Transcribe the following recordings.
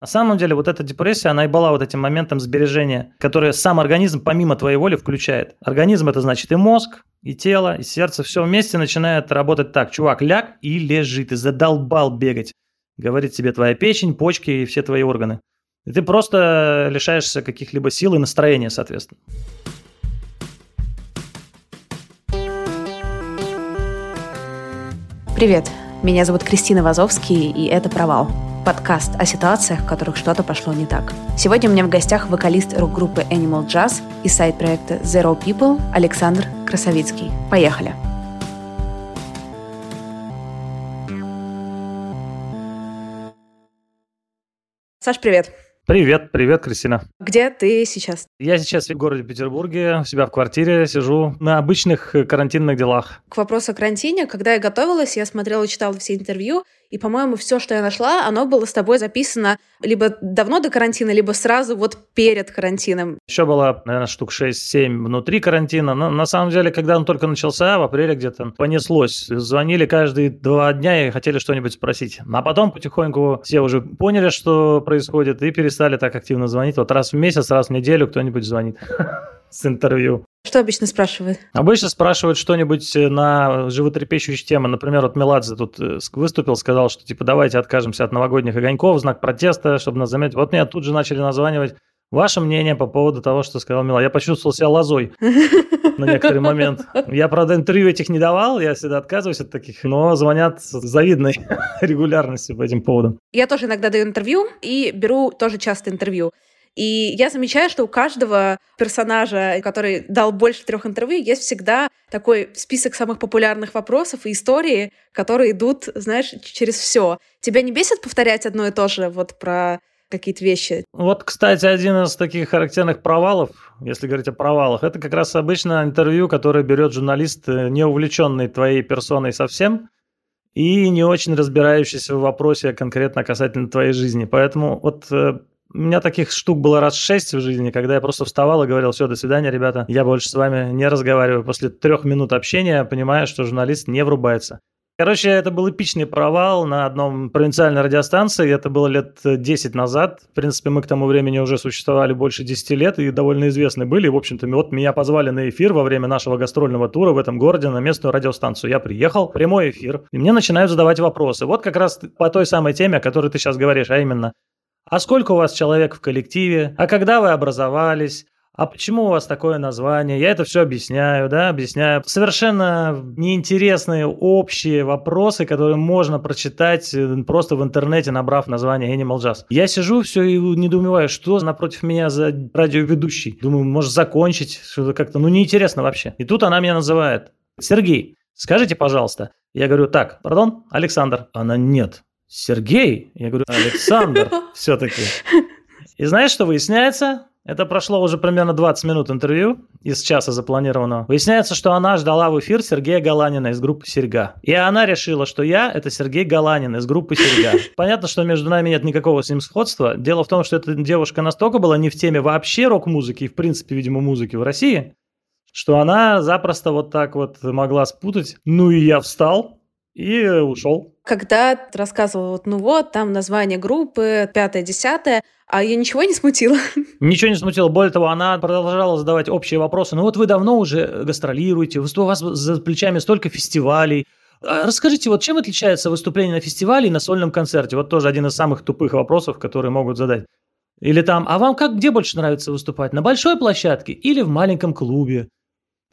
На самом деле вот эта депрессия, она и была вот этим моментом сбережения, который сам организм помимо твоей воли включает. Организм это значит и мозг, и тело, и сердце, все вместе начинает работать так. Чувак, ляг и лежи, ты задолбал бегать. Говорит тебе твоя печень, почки и все твои органы. И ты просто лишаешься каких-либо сил и настроения, соответственно. Привет, меня зовут Кристина Вазовский, и это «Провал» – подкаст о ситуациях, в которых что-то пошло не так. Сегодня у меня в гостях вокалист рок-группы Animal Jazz и сайт-проекта Zero People Александр Красовицкий. Поехали! Саш, привет! Привет, привет, Кристина. Где ты сейчас? Я сейчас в городе Петербурге, у себя в квартире сижу на обычных карантинных делах. К вопросу о карантине, когда я готовилась, я смотрела и читала все интервью, и, по-моему, все, что я нашла, оно было с тобой записано либо давно до карантина, либо сразу вот перед карантином. Еще было, наверное, штук 6-7 внутри карантина. Но на самом деле, когда он только начался, в апреле где-то понеслось. Звонили каждые два дня и хотели что-нибудь спросить. А потом потихоньку все уже поняли, что происходит, и перестали так активно звонить. Вот раз в месяц, раз в неделю кто-нибудь звонит с интервью. Что обычно спрашивают? Обычно спрашивают что-нибудь э, на животрепещущие темы. Например, вот Меладзе тут э, выступил, сказал, что типа давайте откажемся от новогодних огоньков, знак протеста, чтобы нас заметить. Вот меня тут же начали названивать Ваше мнение по поводу того, что сказал Мила. Я почувствовал себя лозой на некоторый момент. Я, правда, интервью этих не давал, я всегда отказываюсь от таких, но звонят с завидной регулярностью по этим поводам. Я тоже иногда даю интервью и беру тоже часто интервью. И я замечаю, что у каждого персонажа, который дал больше трех интервью, есть всегда такой список самых популярных вопросов и истории, которые идут, знаешь, через все. Тебя не бесит повторять одно и то же вот про какие-то вещи. Вот, кстати, один из таких характерных провалов, если говорить о провалах, это как раз обычно интервью, которое берет журналист, э, не увлеченный твоей персоной совсем, и не очень разбирающийся в вопросе конкретно касательно твоей жизни. Поэтому вот э, у меня таких штук было раз шесть в жизни, когда я просто вставал и говорил, все, до свидания, ребята, я больше с вами не разговариваю. После трех минут общения понимаю, что журналист не врубается. Короче, это был эпичный провал на одном провинциальной радиостанции. Это было лет 10 назад. В принципе, мы к тому времени уже существовали больше 10 лет и довольно известны были. В общем-то, вот меня позвали на эфир во время нашего гастрольного тура в этом городе на местную радиостанцию. Я приехал, прямой эфир, и мне начинают задавать вопросы. Вот как раз по той самой теме, о которой ты сейчас говоришь, а именно, а сколько у вас человек в коллективе? А когда вы образовались? А почему у вас такое название? Я это все объясняю, да, объясняю. Совершенно неинтересные общие вопросы, которые можно прочитать э, просто в интернете, набрав название Animal Jazz. Я сижу все и недоумеваю, что напротив меня за радиоведущий. Думаю, может закончить, что-то как-то, ну неинтересно вообще. И тут она меня называет. Сергей, скажите, пожалуйста. Я говорю, так, пардон, Александр. Она, нет, Сергей? Я говорю, Александр все-таки. И знаешь, что выясняется? Это прошло уже примерно 20 минут интервью из часа запланированного. Выясняется, что она ждала в эфир Сергея Галанина из группы «Серьга». И она решила, что я – это Сергей Галанин из группы «Серьга». Понятно, что между нами нет никакого с ним сходства. Дело в том, что эта девушка настолько была не в теме вообще рок-музыки и, в принципе, видимо, музыки в России, что она запросто вот так вот могла спутать. Ну и я встал, и ушел. Когда ты рассказывал, вот, ну вот, там название группы, пятое, десятое, а ее ничего не смутило? Ничего не смутило. Более того, она продолжала задавать общие вопросы. Ну вот вы давно уже гастролируете, у вас за плечами столько фестивалей. А расскажите, вот чем отличается выступление на фестивале и на сольном концерте? Вот тоже один из самых тупых вопросов, которые могут задать. Или там, а вам как, где больше нравится выступать? На большой площадке или в маленьком клубе?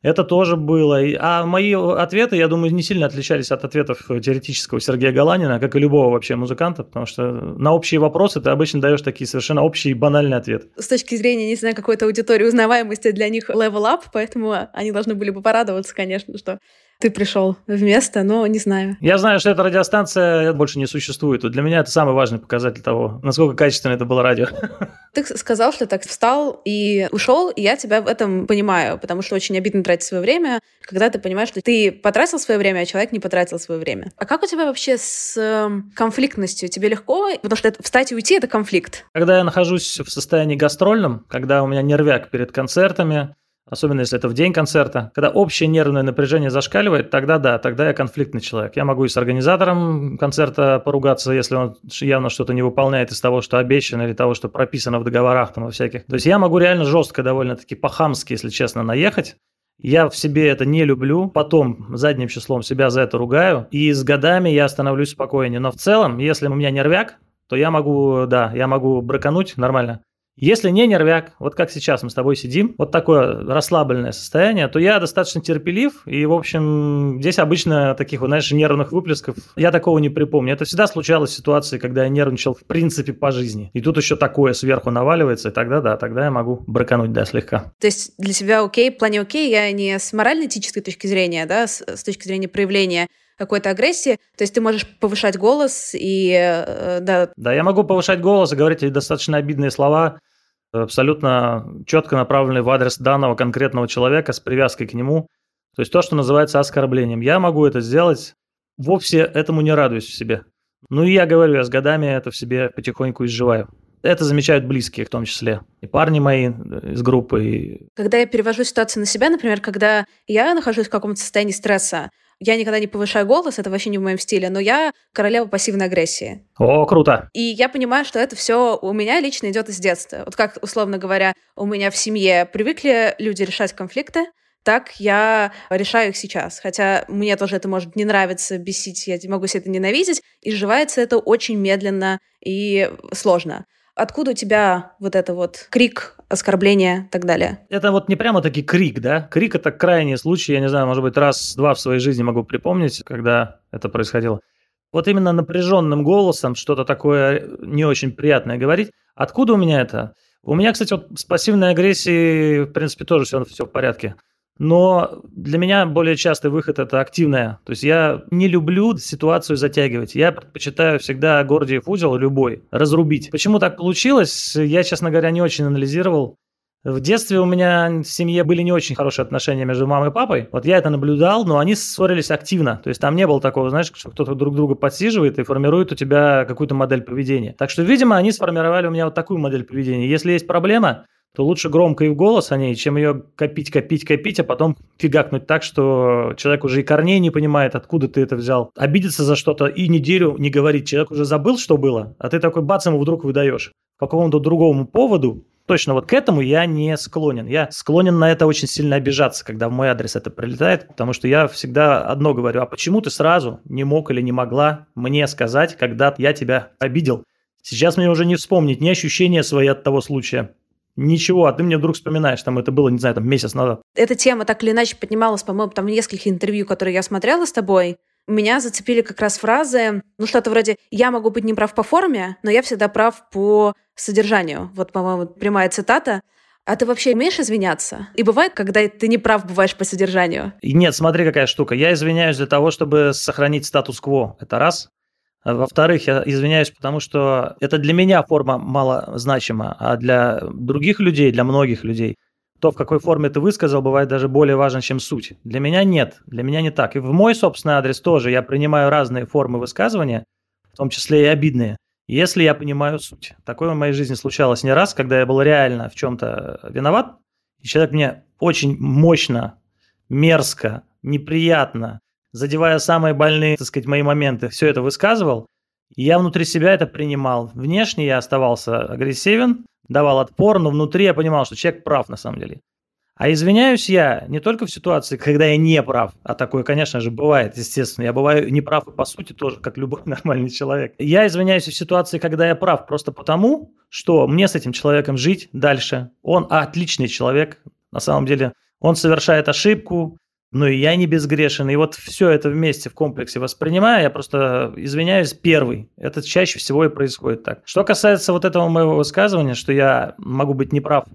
Это тоже было. А мои ответы, я думаю, не сильно отличались от ответов теоретического Сергея Галанина, как и любого вообще музыканта, потому что на общие вопросы ты обычно даешь такие совершенно общие и банальные ответы. С точки зрения, не знаю, какой-то аудитории узнаваемости для них level up, поэтому они должны были бы порадоваться, конечно, что ты пришел вместо, но не знаю. Я знаю, что эта радиостанция больше не существует. Для меня это самый важный показатель того, насколько качественно это было радио. Ты сказал, что так встал и ушел, и я тебя в этом понимаю, потому что очень обидно тратить свое время, когда ты понимаешь, что ты потратил свое время, а человек не потратил свое время. А как у тебя вообще с эм, конфликтностью? Тебе легко? Потому что встать и уйти — это конфликт. Когда я нахожусь в состоянии гастрольном, когда у меня нервяк перед концертами, особенно если это в день концерта. Когда общее нервное напряжение зашкаливает, тогда да, тогда я конфликтный человек. Я могу и с организатором концерта поругаться, если он явно что-то не выполняет из того, что обещано, или того, что прописано в договорах там во всяких. То есть я могу реально жестко, довольно-таки по-хамски, если честно, наехать. Я в себе это не люблю, потом задним числом себя за это ругаю, и с годами я становлюсь спокойнее. Но в целом, если у меня нервяк, то я могу, да, я могу бракануть нормально. Если не нервяк, вот как сейчас мы с тобой сидим, вот такое расслабленное состояние, то я достаточно терпелив, и, в общем, здесь обычно таких, вот, знаешь, нервных выплесков я такого не припомню. Это всегда случалось в ситуации, когда я нервничал в принципе по жизни. И тут еще такое сверху наваливается, и тогда да, тогда я могу бракануть, да, слегка. То есть для тебя окей, в плане окей, я не с морально-этической точки зрения, да, с, с точки зрения проявления какой-то агрессии. То есть ты можешь повышать голос и... Э, да. да, я могу повышать голос и говорить достаточно обидные слова, абсолютно четко направленные в адрес данного конкретного человека с привязкой к нему. То есть то, что называется оскорблением. Я могу это сделать, вовсе этому не радуюсь в себе. Ну и я говорю, я с годами это в себе потихоньку изживаю. Это замечают близкие в том числе. И парни мои из группы. И... Когда я перевожу ситуацию на себя, например, когда я нахожусь в каком-то состоянии стресса, я никогда не повышаю голос, это вообще не в моем стиле, но я королева пассивной агрессии. О, круто. И я понимаю, что это все у меня лично идет из детства. Вот как, условно говоря, у меня в семье привыкли люди решать конфликты, так я решаю их сейчас. Хотя мне тоже это может не нравиться, бесить, я могу себе это ненавидеть, и сживается это очень медленно и сложно. Откуда у тебя вот это вот крик, оскорбление и так далее? Это вот не прямо таки крик, да? Крик – это крайний случай, я не знаю, может быть, раз-два в своей жизни могу припомнить, когда это происходило. Вот именно напряженным голосом что-то такое не очень приятное говорить. Откуда у меня это? У меня, кстати, вот с пассивной агрессией, в принципе, тоже все, все в порядке. Но для меня более частый выход – это активная. То есть я не люблю ситуацию затягивать. Я предпочитаю всегда Гордиев узел любой разрубить. Почему так получилось, я, честно говоря, не очень анализировал. В детстве у меня в семье были не очень хорошие отношения между мамой и папой. Вот я это наблюдал, но они ссорились активно. То есть там не было такого, знаешь, что кто-то друг друга подсиживает и формирует у тебя какую-то модель поведения. Так что, видимо, они сформировали у меня вот такую модель поведения. Если есть проблема, то лучше громко и в голос о ней, чем ее копить, копить, копить, а потом фигакнуть так, что человек уже и корней не понимает, откуда ты это взял. Обидеться за что-то и неделю не говорить. Человек уже забыл, что было, а ты такой бац ему вдруг выдаешь. По какому-то другому поводу Точно вот к этому я не склонен. Я склонен на это очень сильно обижаться, когда в мой адрес это прилетает, потому что я всегда одно говорю, а почему ты сразу не мог или не могла мне сказать, когда я тебя обидел? Сейчас мне уже не вспомнить ни ощущения свои от того случая, Ничего, а ты мне вдруг вспоминаешь, там это было, не знаю, там месяц назад. Эта тема так или иначе поднималась, по-моему, там в нескольких интервью, которые я смотрела с тобой. Меня зацепили как раз фразы, ну что-то вроде «я могу быть неправ по форме, но я всегда прав по содержанию». Вот, по-моему, прямая цитата. А ты вообще умеешь извиняться? И бывает, когда ты не прав бываешь по содержанию? Нет, смотри, какая штука. Я извиняюсь для того, чтобы сохранить статус-кво. Это раз. А во-вторых, я извиняюсь, потому что это для меня форма мало значима, а для других людей, для многих людей, то, в какой форме ты высказал, бывает даже более важно, чем суть. Для меня нет, для меня не так. И в мой собственный адрес тоже я принимаю разные формы высказывания, в том числе и обидные, если я понимаю суть. Такое в моей жизни случалось не раз, когда я был реально в чем-то виноват, и человек мне очень мощно, мерзко, неприятно, задевая самые больные, так сказать, мои моменты, все это высказывал, и я внутри себя это принимал. Внешне я оставался агрессивен, давал отпор, но внутри я понимал, что человек прав на самом деле. А извиняюсь я не только в ситуации, когда я не прав, а такое, конечно же, бывает, естественно. Я бываю не прав и по сути тоже, как любой нормальный человек. Я извиняюсь в ситуации, когда я прав, просто потому, что мне с этим человеком жить дальше. Он отличный человек, на самом деле. Он совершает ошибку, ну и я не безгрешен. И вот все это вместе в комплексе воспринимая, я просто извиняюсь первый. Это чаще всего и происходит так. Что касается вот этого моего высказывания, что я могу быть неправ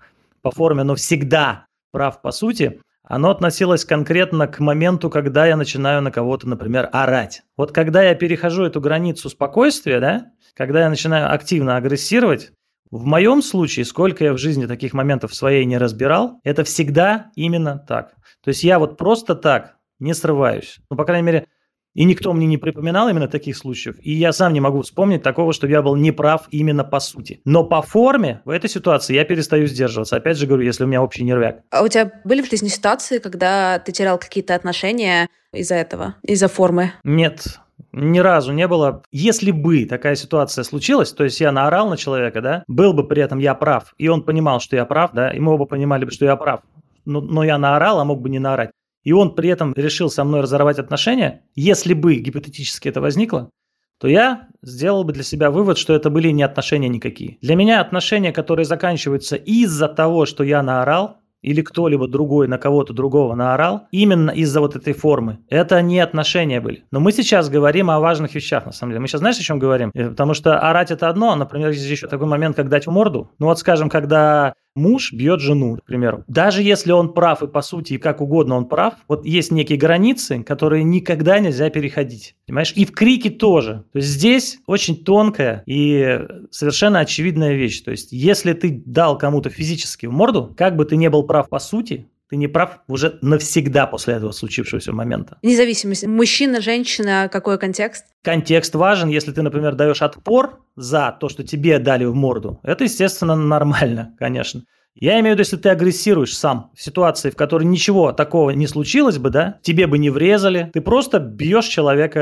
по форме, но всегда прав по сути, оно относилось конкретно к моменту, когда я начинаю на кого-то, например, орать. Вот когда я перехожу эту границу спокойствия, да, когда я начинаю активно агрессировать, в моем случае, сколько я в жизни таких моментов своей не разбирал, это всегда именно так. То есть я вот просто так не срываюсь. Ну, по крайней мере, и никто мне не припоминал именно таких случаев. И я сам не могу вспомнить такого, что я был неправ именно по сути. Но по форме в этой ситуации я перестаю сдерживаться. Опять же говорю, если у меня общий нервяк. А у тебя были в жизни ситуации, когда ты терял какие-то отношения из-за этого, из-за формы? Нет, ни разу не было. Если бы такая ситуация случилась, то есть я наорал на человека, да, был бы при этом я прав, и он понимал, что я прав, да, и мы оба понимали бы, что я прав, но, но я наорал, а мог бы не наорать и он при этом решил со мной разорвать отношения, если бы гипотетически это возникло, то я сделал бы для себя вывод, что это были не отношения никакие. Для меня отношения, которые заканчиваются из-за того, что я наорал, или кто-либо другой на кого-то другого наорал, именно из-за вот этой формы. Это не отношения были. Но мы сейчас говорим о важных вещах, на самом деле. Мы сейчас знаешь, о чем говорим? Э, потому что орать это одно, например, есть еще такой момент, как дать в морду. Ну вот, скажем, когда муж бьет жену, к примеру. Даже если он прав и по сути и как угодно он прав, вот есть некие границы, которые никогда нельзя переходить. Понимаешь? И в крике тоже. То есть здесь очень тонкая и совершенно очевидная вещь. То есть если ты дал кому-то физически в морду, как бы ты не был прав по сути, ты не прав уже навсегда после этого случившегося момента. Независимость. Мужчина, женщина, какой контекст? Контекст важен. Если ты, например, даешь отпор за то, что тебе дали в морду, это, естественно, нормально, конечно. Я имею в виду, если ты агрессируешь сам в ситуации, в которой ничего такого не случилось бы, да, тебе бы не врезали, ты просто бьешь человека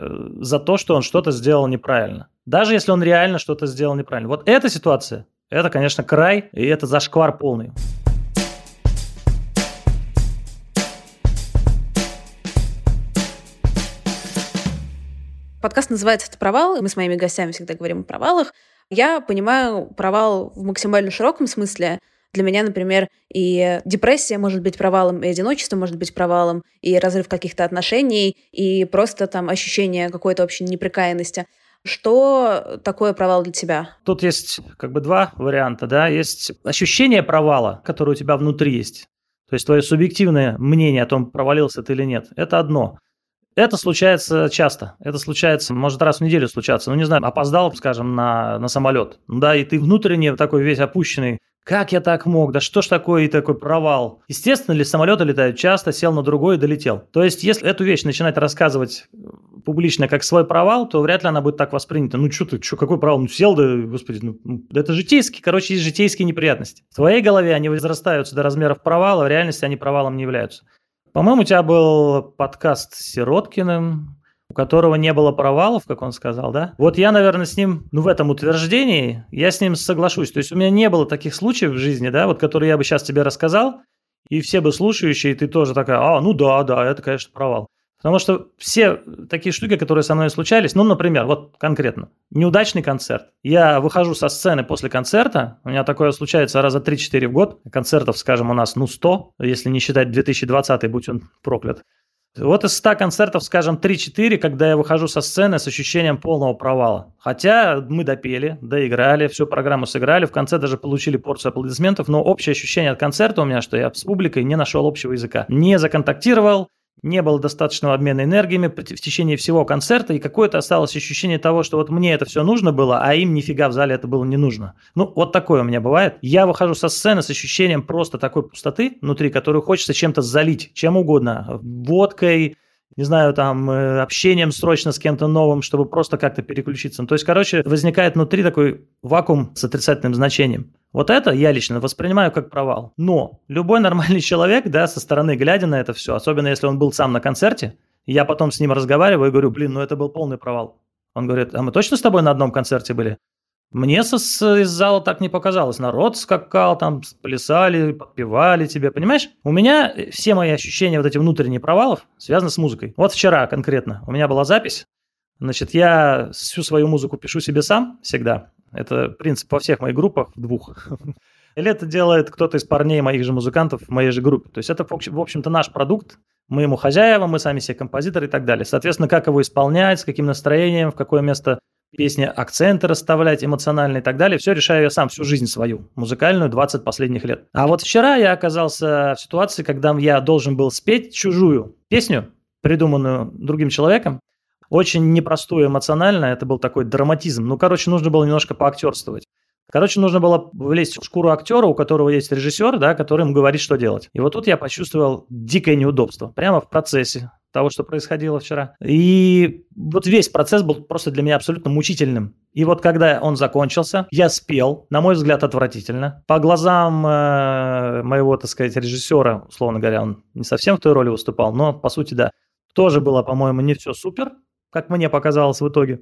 э, за то, что он что-то сделал неправильно. Даже если он реально что-то сделал неправильно. Вот эта ситуация, это, конечно, край, и это зашквар полный. Подкаст называется «Это провал», мы с моими гостями всегда говорим о провалах. Я понимаю провал в максимально широком смысле. Для меня, например, и депрессия может быть провалом, и одиночество может быть провалом, и разрыв каких-то отношений, и просто там ощущение какой-то общей неприкаянности. Что такое провал для тебя? Тут есть как бы два варианта, да. Есть ощущение провала, которое у тебя внутри есть. То есть твое субъективное мнение о том, провалился ты или нет. Это одно. Это случается часто. Это случается, может, раз в неделю случаться. Ну, не знаю, опоздал, скажем, на, на самолет. Да, и ты внутренне такой весь опущенный. Как я так мог? Да что ж такое и такой провал? Естественно ли, самолеты летают часто, сел на другой и долетел. То есть, если эту вещь начинать рассказывать публично как свой провал, то вряд ли она будет так воспринята. Ну, что ты, что, какой провал? Ну, сел, да, господи, ну, ну это житейские, короче, есть житейские неприятности. В твоей голове они возрастаются до размеров провала, в реальности они провалом не являются. По-моему, у тебя был подкаст с Сироткиным, у которого не было провалов, как он сказал, да? Вот я, наверное, с ним, ну, в этом утверждении, я с ним соглашусь. То есть у меня не было таких случаев в жизни, да, вот которые я бы сейчас тебе рассказал, и все бы слушающие, ты тоже такая, а, ну да, да, это, конечно, провал. Потому что все такие штуки, которые со мной случались, ну, например, вот конкретно, неудачный концерт. Я выхожу со сцены после концерта, у меня такое случается раза 3-4 в год, концертов, скажем, у нас, ну, 100, если не считать 2020, будь он проклят. Вот из 100 концертов, скажем, 3-4, когда я выхожу со сцены с ощущением полного провала. Хотя мы допели, доиграли, всю программу сыграли, в конце даже получили порцию аплодисментов, но общее ощущение от концерта у меня, что я с публикой не нашел общего языка. Не законтактировал, не было достаточного обмена энергиями в течение всего концерта, и какое-то осталось ощущение того, что вот мне это все нужно было, а им нифига в зале это было не нужно. Ну, вот такое у меня бывает. Я выхожу со сцены с ощущением просто такой пустоты внутри, которую хочется чем-то залить, чем угодно. Водкой, не знаю, там, э, общением срочно с кем-то новым, чтобы просто как-то переключиться. Ну, то есть, короче, возникает внутри такой вакуум с отрицательным значением. Вот это я лично воспринимаю как провал. Но любой нормальный человек, да, со стороны глядя на это все, особенно если он был сам на концерте, я потом с ним разговариваю и говорю, блин, ну это был полный провал. Он говорит, а мы точно с тобой на одном концерте были? Мне со, с, из зала так не показалось. Народ скакал, там плясали, подпевали тебе, понимаешь? У меня все мои ощущения, вот эти внутренние провалов, связаны с музыкой. Вот вчера конкретно у меня была запись. Значит, я всю свою музыку пишу себе сам всегда. Это принцип во всех моих группах, двух. Или это делает кто-то из парней, моих же музыкантов в моей же группе. То есть это, в общем-то, наш продукт. Мы ему хозяева, мы сами себе композиторы и так далее. Соответственно, как его исполнять, с каким настроением, в какое место песни, акценты расставлять эмоциональные и так далее. Все решаю я сам всю жизнь свою, музыкальную, 20 последних лет. А вот вчера я оказался в ситуации, когда я должен был спеть чужую песню, придуманную другим человеком, очень непростую эмоционально, это был такой драматизм. Ну, короче, нужно было немножко поактерствовать. Короче, нужно было влезть в шкуру актера, у которого есть режиссер, да, который ему говорит, что делать. И вот тут я почувствовал дикое неудобство. Прямо в процессе того, что происходило вчера. И вот весь процесс был просто для меня абсолютно мучительным. И вот когда он закончился, я спел, на мой взгляд, отвратительно. По глазам э, моего, так сказать, режиссера, условно говоря, он не совсем в той роли выступал, но, по сути, да, тоже было, по-моему, не все супер, как мне показалось в итоге.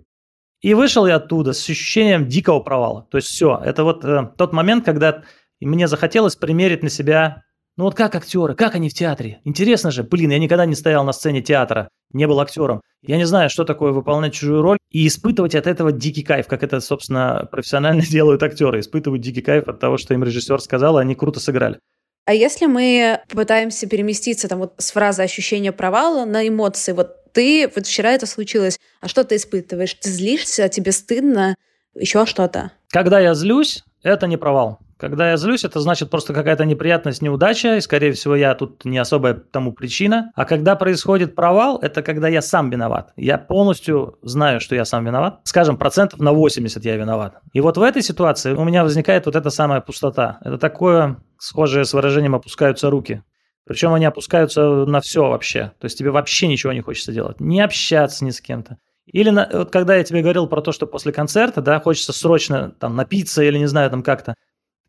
И вышел я оттуда с ощущением дикого провала. То есть все, это вот э, тот момент, когда мне захотелось примерить на себя, ну вот как актеры, как они в театре. Интересно же, блин, я никогда не стоял на сцене театра, не был актером. Я не знаю, что такое выполнять чужую роль и испытывать от этого дикий кайф, как это, собственно, профессионально делают актеры. Испытывают дикий кайф от того, что им режиссер сказал, и они круто сыграли. А если мы попытаемся переместиться там вот с фразы ощущения провала на эмоции, вот ты, вот вчера это случилось, а что ты испытываешь? Ты злишься, тебе стыдно, еще что-то? Когда я злюсь, это не провал. Когда я злюсь, это значит просто какая-то неприятность, неудача, и, скорее всего, я тут не особая тому причина. А когда происходит провал, это когда я сам виноват. Я полностью знаю, что я сам виноват. Скажем, процентов на 80 я виноват. И вот в этой ситуации у меня возникает вот эта самая пустота. Это такое схожее с выражением «опускаются руки». Причем они опускаются на все вообще. То есть тебе вообще ничего не хочется делать. Не общаться ни с кем-то. Или на, вот когда я тебе говорил про то, что после концерта, да, хочется срочно там напиться или не знаю, там как-то.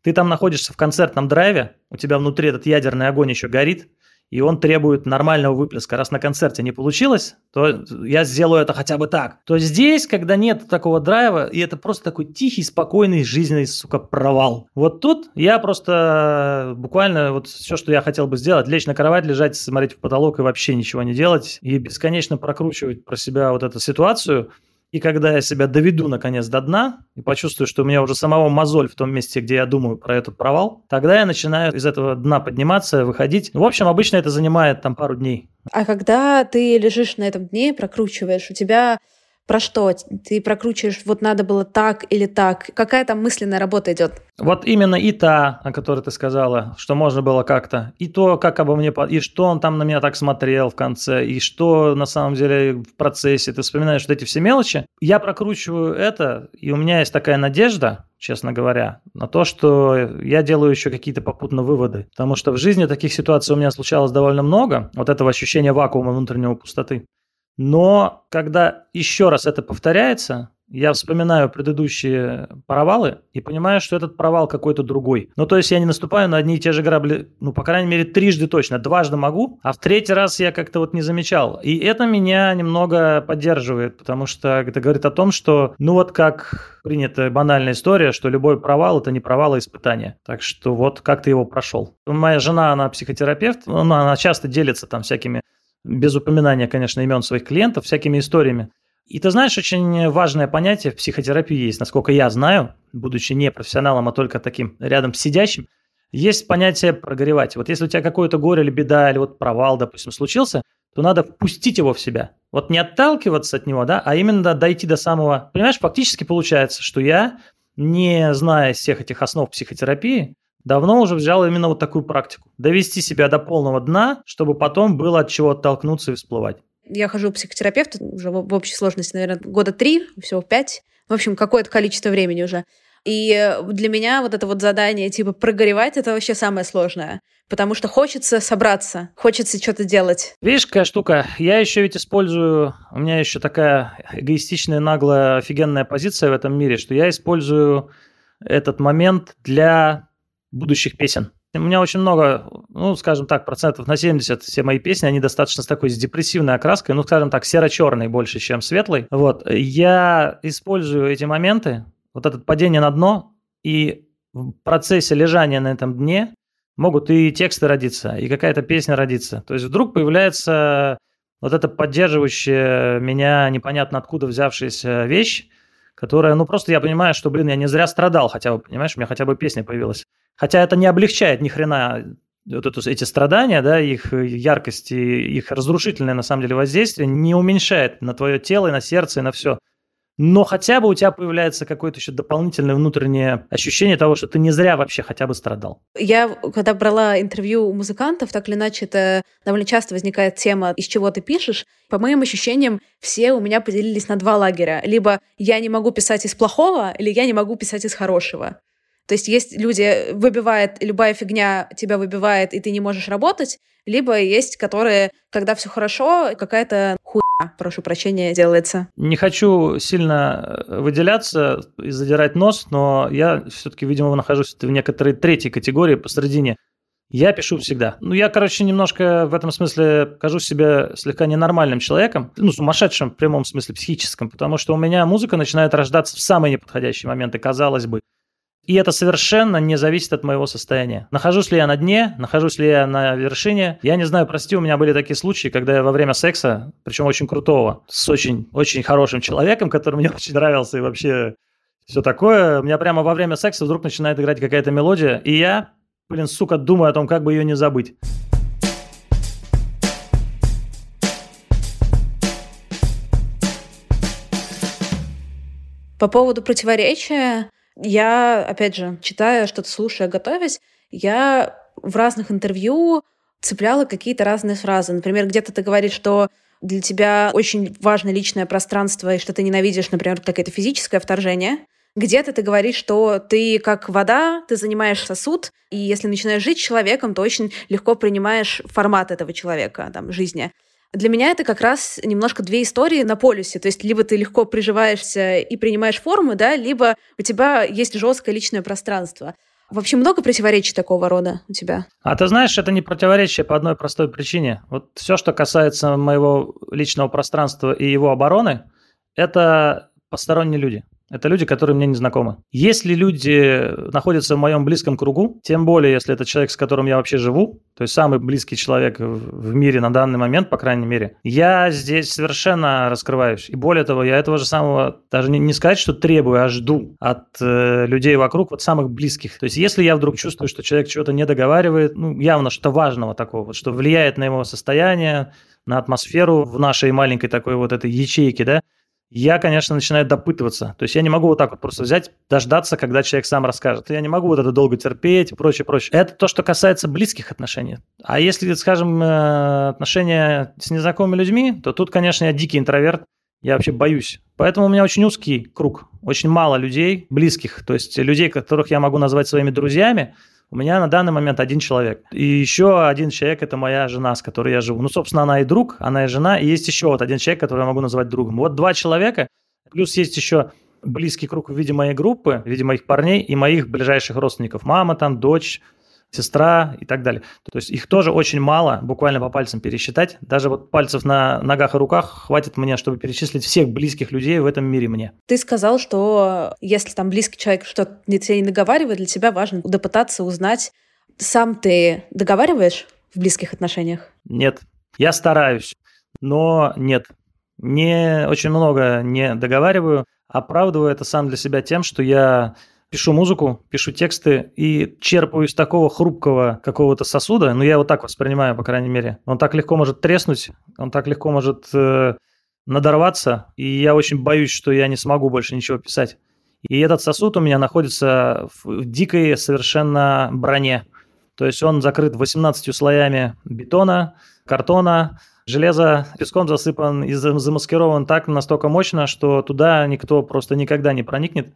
Ты там находишься в концертном драйве, у тебя внутри этот ядерный огонь еще горит, и он требует нормального выплеска. Раз на концерте не получилось, то я сделаю это хотя бы так. То здесь, когда нет такого драйва, и это просто такой тихий, спокойный, жизненный, сука, провал. Вот тут я просто буквально вот все, что я хотел бы сделать, лечь на кровать, лежать, смотреть в потолок и вообще ничего не делать, и бесконечно прокручивать про себя вот эту ситуацию – и когда я себя доведу наконец до дна и почувствую, что у меня уже самого мозоль в том месте, где я думаю про этот провал, тогда я начинаю из этого дна подниматься, выходить. В общем, обычно это занимает там пару дней. А когда ты лежишь на этом дне, прокручиваешь, у тебя про что? Ты прокручиваешь, вот надо было так или так. Какая там мысленная работа идет? Вот именно и та, о которой ты сказала, что можно было как-то, и то, как обо мне, и что он там на меня так смотрел в конце, и что на самом деле в процессе, ты вспоминаешь вот эти все мелочи. Я прокручиваю это, и у меня есть такая надежда, честно говоря, на то, что я делаю еще какие-то попутно выводы. Потому что в жизни таких ситуаций у меня случалось довольно много, вот этого ощущения вакуума внутреннего пустоты. Но когда еще раз это повторяется, я вспоминаю предыдущие провалы и понимаю, что этот провал какой-то другой. Ну, то есть я не наступаю на одни и те же грабли, ну, по крайней мере, трижды точно. Дважды могу, а в третий раз я как-то вот не замечал. И это меня немного поддерживает, потому что это говорит о том, что, ну, вот как принята банальная история, что любой провал – это не провал, а испытание. Так что вот как ты его прошел. Моя жена, она психотерапевт, ну, она часто делится там всякими без упоминания, конечно, имен своих клиентов, всякими историями. И ты знаешь, очень важное понятие в психотерапии есть, насколько я знаю, будучи не профессионалом, а только таким рядом сидящим, есть понятие прогоревать. Вот если у тебя какое-то горе или беда, или вот провал, допустим, случился, то надо впустить его в себя. Вот не отталкиваться от него, да, а именно дойти до самого... Понимаешь, фактически получается, что я, не зная всех этих основ психотерапии, Давно уже взял именно вот такую практику. Довести себя до полного дна, чтобы потом было от чего оттолкнуться и всплывать. Я хожу к психотерапевту уже в общей сложности, наверное, года три, всего пять. В общем, какое-то количество времени уже. И для меня вот это вот задание, типа, прогоревать, это вообще самое сложное. Потому что хочется собраться, хочется что-то делать. Видишь, какая штука? Я еще ведь использую... У меня еще такая эгоистичная, наглая, офигенная позиция в этом мире, что я использую этот момент для будущих песен. У меня очень много, ну, скажем так, процентов на 70 все мои песни, они достаточно с такой с депрессивной окраской, ну, скажем так, серо-черной больше, чем светлой. Вот. Я использую эти моменты, вот это падение на дно, и в процессе лежания на этом дне могут и тексты родиться, и какая-то песня родиться. То есть вдруг появляется вот эта поддерживающая меня непонятно откуда взявшаяся вещь, которая, ну, просто я понимаю, что, блин, я не зря страдал хотя бы, понимаешь, у меня хотя бы песня появилась. Хотя это не облегчает ни хрена вот эту, эти страдания, да, их яркость и их разрушительное на самом деле воздействие не уменьшает на твое тело, и на сердце, и на все. но хотя бы у тебя появляется какое-то еще дополнительное внутреннее ощущение того, что ты не зря вообще хотя бы страдал. Я, когда брала интервью у музыкантов, так или иначе, это довольно часто возникает тема, из чего ты пишешь. По моим ощущениям, все у меня поделились на два лагеря. Либо я не могу писать из плохого, или я не могу писать из хорошего. То есть есть люди, выбивает, любая фигня тебя выбивает, и ты не можешь работать, либо есть, которые, когда все хорошо, какая-то хуйня, прошу прощения, делается. Не хочу сильно э, выделяться и задирать нос, но я все-таки, видимо, нахожусь в некоторой третьей категории посередине. Я пишу всегда. Ну, я, короче, немножко в этом смысле кажусь себе слегка ненормальным человеком, ну, сумасшедшим в прямом смысле психическом, потому что у меня музыка начинает рождаться в самые неподходящие моменты, казалось бы. И это совершенно не зависит от моего состояния. Нахожусь ли я на дне, нахожусь ли я на вершине. Я не знаю, прости, у меня были такие случаи, когда я во время секса, причем очень крутого, с очень, очень хорошим человеком, который мне очень нравился и вообще все такое, у меня прямо во время секса вдруг начинает играть какая-то мелодия, и я, блин, сука, думаю о том, как бы ее не забыть. По поводу противоречия, я, опять же, читая, что-то слушая, готовясь, я в разных интервью цепляла какие-то разные фразы. Например, где-то ты говоришь, что для тебя очень важно личное пространство и что ты ненавидишь, например, какое-то физическое вторжение. Где-то ты говоришь, что ты как вода, ты занимаешь сосуд, и если начинаешь жить человеком, то очень легко принимаешь формат этого человека, там, жизни. Для меня это как раз немножко две истории на полюсе. То есть либо ты легко приживаешься и принимаешь формы, да, либо у тебя есть жесткое личное пространство. Вообще много противоречий такого рода у тебя? А ты знаешь, это не противоречие по одной простой причине. Вот все, что касается моего личного пространства и его обороны, это посторонние люди. Это люди, которые мне не знакомы. Если люди находятся в моем близком кругу, тем более, если это человек, с которым я вообще живу, то есть самый близкий человек в мире на данный момент, по крайней мере, я здесь совершенно раскрываюсь. И более того, я этого же самого, даже не, не сказать, что требую, а жду от э, людей вокруг, вот самых близких. То есть если я вдруг чувствую, что человек чего-то не договаривает, ну, явно что-то важного такого, что влияет на его состояние, на атмосферу в нашей маленькой такой вот этой ячейке, да, я, конечно, начинаю допытываться. То есть я не могу вот так вот просто взять, дождаться, когда человек сам расскажет. Я не могу вот это долго терпеть и прочее, прочее. Это то, что касается близких отношений. А если, скажем, э, отношения с незнакомыми людьми, то тут, конечно, я дикий интроверт. Я вообще боюсь. Поэтому у меня очень узкий круг, очень мало людей близких, то есть людей, которых я могу назвать своими друзьями, у меня на данный момент один человек. И еще один человек – это моя жена, с которой я живу. Ну, собственно, она и друг, она и жена. И есть еще вот один человек, которого я могу назвать другом. Вот два человека. Плюс есть еще близкий круг в виде моей группы, в виде моих парней и моих ближайших родственников. Мама там, дочь, сестра и так далее. То есть их тоже очень мало, буквально по пальцам пересчитать. Даже вот пальцев на ногах и руках хватит мне, чтобы перечислить всех близких людей в этом мире мне. Ты сказал, что если там близкий человек что-то тебе не договаривает, для тебя важно допытаться узнать, сам ты договариваешь в близких отношениях? Нет. Я стараюсь, но нет. Не очень много не договариваю. Оправдываю это сам для себя тем, что я пишу музыку, пишу тексты и черпаю из такого хрупкого какого-то сосуда, ну я его так воспринимаю, по крайней мере. Он так легко может треснуть, он так легко может э, надорваться, и я очень боюсь, что я не смогу больше ничего писать. И этот сосуд у меня находится в дикой совершенно броне. То есть он закрыт 18 слоями бетона, картона, железа, песком засыпан и замаскирован так настолько мощно, что туда никто просто никогда не проникнет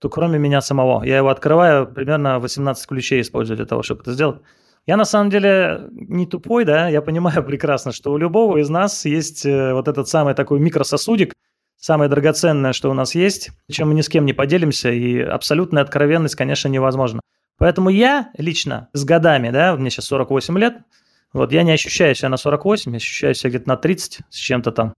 то кроме меня самого. Я его открываю, примерно 18 ключей использую для того, чтобы это сделать. Я на самом деле не тупой, да, я понимаю прекрасно, что у любого из нас есть э, вот этот самый такой микрососудик, самое драгоценное, что у нас есть, чем мы ни с кем не поделимся, и абсолютная откровенность, конечно, невозможна. Поэтому я лично с годами, да, мне сейчас 48 лет, вот я не ощущаю себя на 48, я ощущаю себя где-то на 30 с чем-то там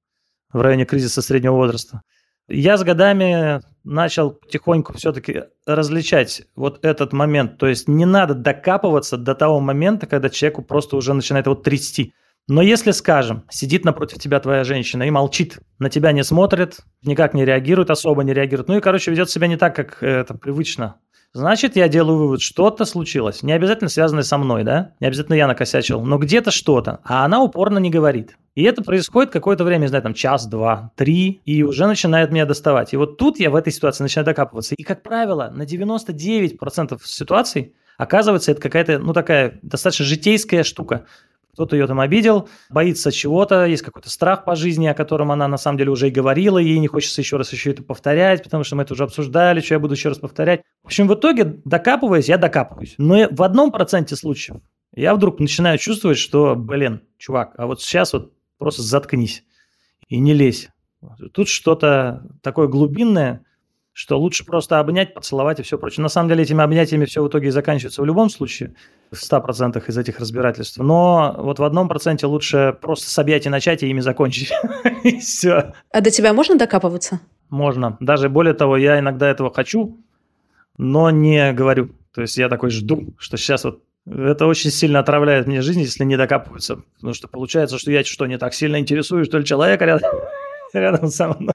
в районе кризиса среднего возраста. Я с годами начал потихоньку все-таки различать вот этот момент. То есть не надо докапываться до того момента, когда человеку просто уже начинает вот трясти. Но если, скажем, сидит напротив тебя твоя женщина и молчит, на тебя не смотрит, никак не реагирует, особо не реагирует, ну и, короче, ведет себя не так, как это привычно, значит, я делаю вывод, что-то случилось. Не обязательно связанное со мной, да? Не обязательно я накосячил, но где-то что-то. А она упорно не говорит. И это происходит какое-то время, не знаю, там час, два, три, и уже начинает меня доставать. И вот тут я в этой ситуации начинаю докапываться. И, как правило, на 99% ситуаций оказывается это какая-то, ну, такая достаточно житейская штука. Кто-то ее там обидел, боится чего-то, есть какой-то страх по жизни, о котором она на самом деле уже и говорила, ей не хочется еще раз еще это повторять, потому что мы это уже обсуждали, что я буду еще раз повторять. В общем, в итоге, докапываясь, я докапываюсь. Но в одном проценте случаев я вдруг начинаю чувствовать, что, блин, чувак, а вот сейчас вот просто заткнись и не лезь. Тут что-то такое глубинное, что лучше просто обнять, поцеловать и все прочее. На самом деле этими обнятиями все в итоге и заканчивается в любом случае, в 100% из этих разбирательств. Но вот в одном проценте лучше просто с объятий начать и ими закончить. и все. А до тебя можно докапываться? Можно. Даже более того, я иногда этого хочу, но не говорю. То есть я такой жду, что сейчас вот это очень сильно отравляет мне жизнь, если не докапываются. Потому что получается, что я что, не так сильно интересуюсь, что ли, человека рядом, рядом со мной.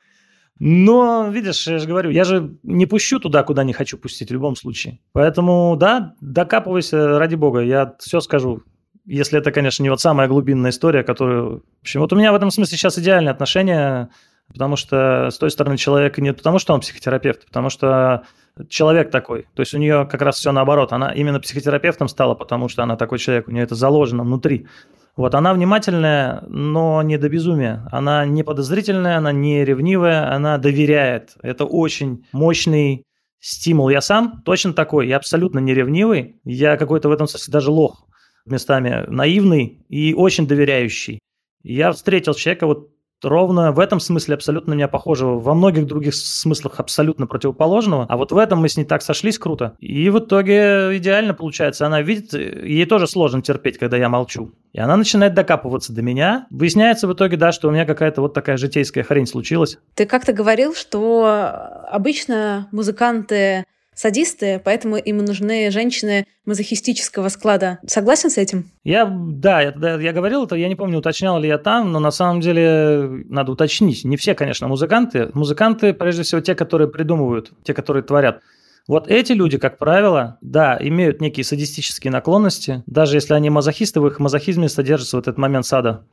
Но, видишь, я же говорю, я же не пущу туда, куда не хочу пустить в любом случае. Поэтому, да, докапывайся, ради бога, я все скажу. Если это, конечно, не вот самая глубинная история, которую... В общем, вот у меня в этом смысле сейчас идеальные отношения, потому что с той стороны человека не потому, что он психотерапевт, потому что человек такой. То есть у нее как раз все наоборот. Она именно психотерапевтом стала, потому что она такой человек, у нее это заложено внутри. Вот она внимательная, но не до безумия. Она не подозрительная, она не ревнивая, она доверяет. Это очень мощный стимул. Я сам точно такой, я абсолютно не ревнивый. Я какой-то в этом смысле даже лох местами наивный и очень доверяющий. Я встретил человека вот ровно в этом смысле абсолютно меня похожего, во многих других смыслах абсолютно противоположного, а вот в этом мы с ней так сошлись круто. И в итоге идеально получается. Она видит, ей тоже сложно терпеть, когда я молчу. И она начинает докапываться до меня. Выясняется в итоге, да, что у меня какая-то вот такая житейская хрень случилась. Ты как-то говорил, что обычно музыканты садисты, поэтому им нужны женщины мазохистического склада. Согласен с этим? Я, да, я, я говорил это, я не помню, уточнял ли я там, но на самом деле надо уточнить. Не все, конечно, музыканты. Музыканты, прежде всего, те, которые придумывают, те, которые творят. Вот эти люди, как правило, да, имеют некие садистические наклонности, даже если они мазохисты, в их мазохизме содержится вот этот момент сада.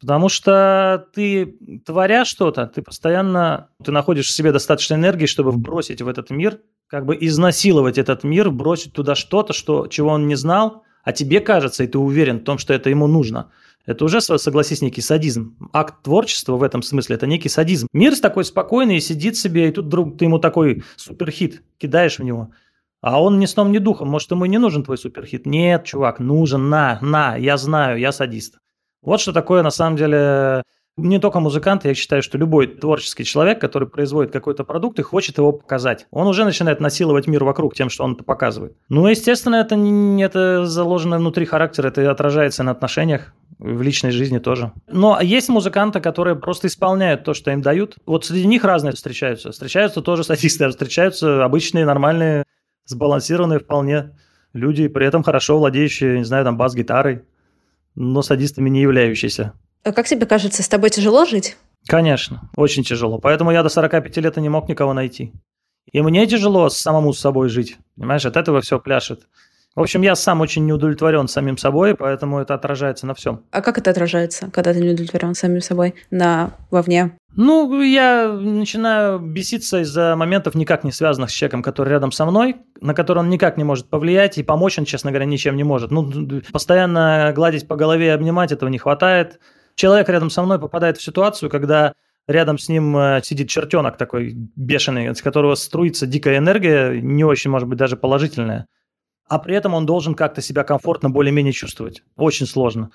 Потому что ты, творя что-то, ты постоянно, ты находишь в себе достаточно энергии, чтобы вбросить в этот мир как бы изнасиловать этот мир, бросить туда что-то, что, чего он не знал, а тебе кажется, и ты уверен в том, что это ему нужно. Это уже, согласись, некий садизм. Акт творчества в этом смысле – это некий садизм. Мир такой спокойный, сидит себе, и тут вдруг ты ему такой суперхит кидаешь в него. А он ни сном, ни духом. Может, ему и не нужен твой суперхит. Нет, чувак, нужен, на, на, я знаю, я садист. Вот что такое, на самом деле, не только музыканты, я считаю, что любой творческий человек, который производит какой-то продукт и хочет его показать, он уже начинает насиловать мир вокруг тем, что он это показывает. Ну, естественно, это, не, это заложено внутри характера, это отражается на отношениях, в личной жизни тоже. Но есть музыканты, которые просто исполняют то, что им дают. Вот среди них разные встречаются. Встречаются тоже садисты, а встречаются обычные, нормальные, сбалансированные вполне люди, при этом хорошо владеющие, не знаю, там, бас-гитарой, но садистами не являющиеся. А как тебе кажется, с тобой тяжело жить? Конечно, очень тяжело. Поэтому я до 45 лет и не мог никого найти. И мне тяжело самому с собой жить. Понимаешь, от этого все пляшет. В общем, я сам очень не удовлетворен самим собой, поэтому это отражается на всем. А как это отражается, когда ты не удовлетворен самим собой на вовне? Ну, я начинаю беситься из-за моментов, никак не связанных с человеком, который рядом со мной, на который он никак не может повлиять, и помочь он, честно говоря, ничем не может. Ну, постоянно гладить по голове и обнимать этого не хватает человек рядом со мной попадает в ситуацию, когда рядом с ним э, сидит чертенок такой бешеный, от которого струится дикая энергия, не очень, может быть, даже положительная. А при этом он должен как-то себя комфортно более-менее чувствовать. Очень сложно.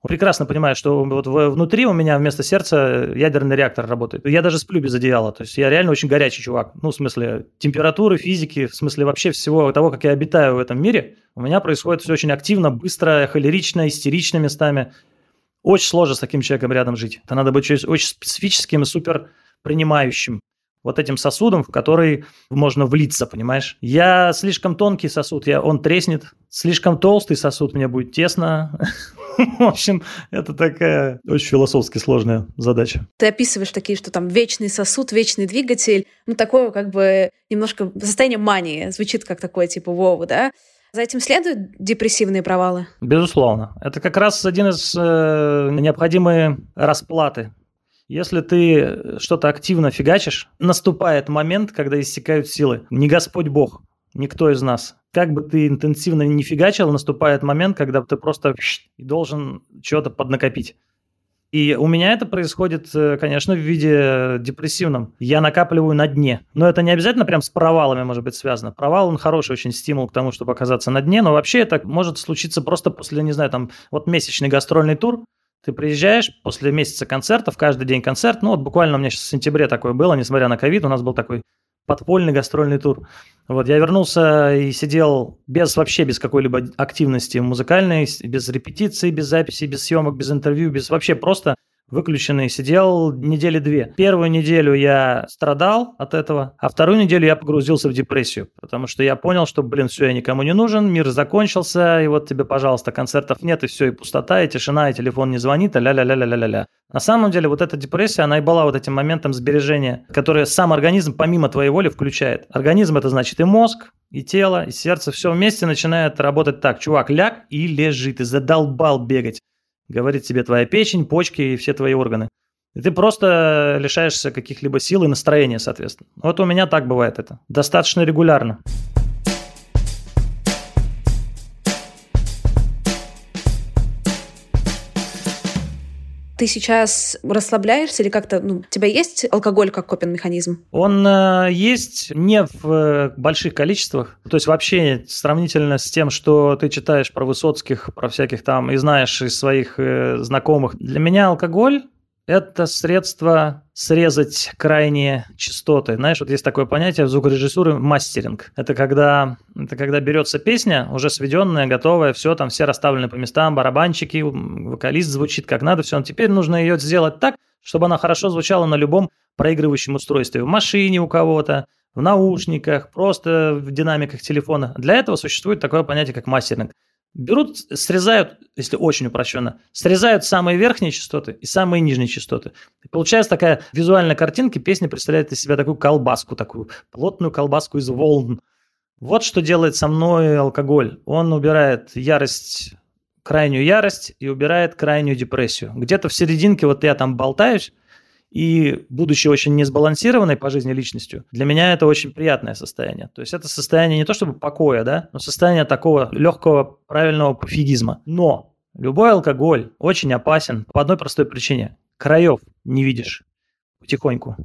Он прекрасно понимает, что вот внутри у меня вместо сердца ядерный реактор работает. Я даже сплю без одеяла. То есть я реально очень горячий чувак. Ну, в смысле температуры, физики, в смысле вообще всего того, как я обитаю в этом мире. У меня происходит все очень активно, быстро, холерично, истерично местами. Очень сложно с таким человеком рядом жить. Это надо быть очень специфическим и супер принимающим вот этим сосудом, в который можно влиться, понимаешь? Я слишком тонкий сосуд, я, он треснет. Слишком толстый сосуд, мне будет тесно. В общем, это такая очень философски сложная задача. Ты описываешь такие, что там вечный сосуд, вечный двигатель, ну такое как бы немножко состояние мании, звучит как такое типа Вова, да? За этим следуют депрессивные провалы? Безусловно. Это как раз один из э, необходимой расплаты. Если ты что-то активно фигачишь, наступает момент, когда иссякают силы. Не Господь Бог, никто из нас. Как бы ты интенсивно не фигачил, наступает момент, когда ты просто должен что-то поднакопить. И у меня это происходит, э, конечно, в виде депрессивном. Я накапливаю на дне. Но это не обязательно прям с провалами может быть связано. Провал, он хороший очень стимул к тому, чтобы оказаться на дне, но вообще это может случиться просто после, не знаю, там, вот месячный гастрольный тур, ты приезжаешь после месяца концертов, каждый день концерт. Ну, вот буквально у меня сейчас в сентябре такое было, несмотря на ковид, у нас был такой подпольный гастрольный тур. Вот, я вернулся и сидел без вообще без какой-либо активности музыкальной, без репетиций, без записей, без съемок, без интервью, без вообще просто выключенный, сидел недели две. Первую неделю я страдал от этого, а вторую неделю я погрузился в депрессию, потому что я понял, что, блин, все, я никому не нужен, мир закончился, и вот тебе, пожалуйста, концертов нет, и все, и пустота, и тишина, и телефон не звонит, а ля-ля-ля-ля-ля-ля. На самом деле вот эта депрессия, она и была вот этим моментом сбережения, которое сам организм помимо твоей воли включает. Организм это значит и мозг, и тело, и сердце, все вместе начинает работать так. Чувак, ляг и лежи, ты задолбал бегать говорит тебе твоя печень, почки и все твои органы. И ты просто лишаешься каких-либо сил и настроения, соответственно. Вот у меня так бывает это. Достаточно регулярно. Ты сейчас расслабляешься или как-то, ну, у тебя есть алкоголь как копинг-механизм? Он э, есть не в э, больших количествах, то есть вообще сравнительно с тем, что ты читаешь про Высоцких, про всяких там и знаешь из своих э, знакомых. Для меня алкоголь это средство срезать крайние частоты. Знаешь, вот есть такое понятие в звукорежиссуре мастеринг. Это когда, это когда берется песня, уже сведенная, готовая, все, там все расставлены по местам, барабанчики, вокалист звучит как надо, все. Теперь нужно ее сделать так, чтобы она хорошо звучала на любом проигрывающем устройстве. В машине у кого-то, в наушниках, просто в динамиках телефона. Для этого существует такое понятие, как мастеринг. Берут, срезают, если очень упрощенно, срезают самые верхние частоты и самые нижние частоты. И получается такая визуальная картинка, песня представляет из себя такую колбаску, такую плотную колбаску из волн. Вот что делает со мной алкоголь. Он убирает ярость, крайнюю ярость и убирает крайнюю депрессию. Где-то в серединке вот я там болтаюсь, и будучи очень несбалансированной по жизни личностью, для меня это очень приятное состояние. То есть это состояние не то чтобы покоя, да, но состояние такого легкого, правильного пофигизма. Но любой алкоголь очень опасен по одной простой причине. Краев не видишь потихоньку.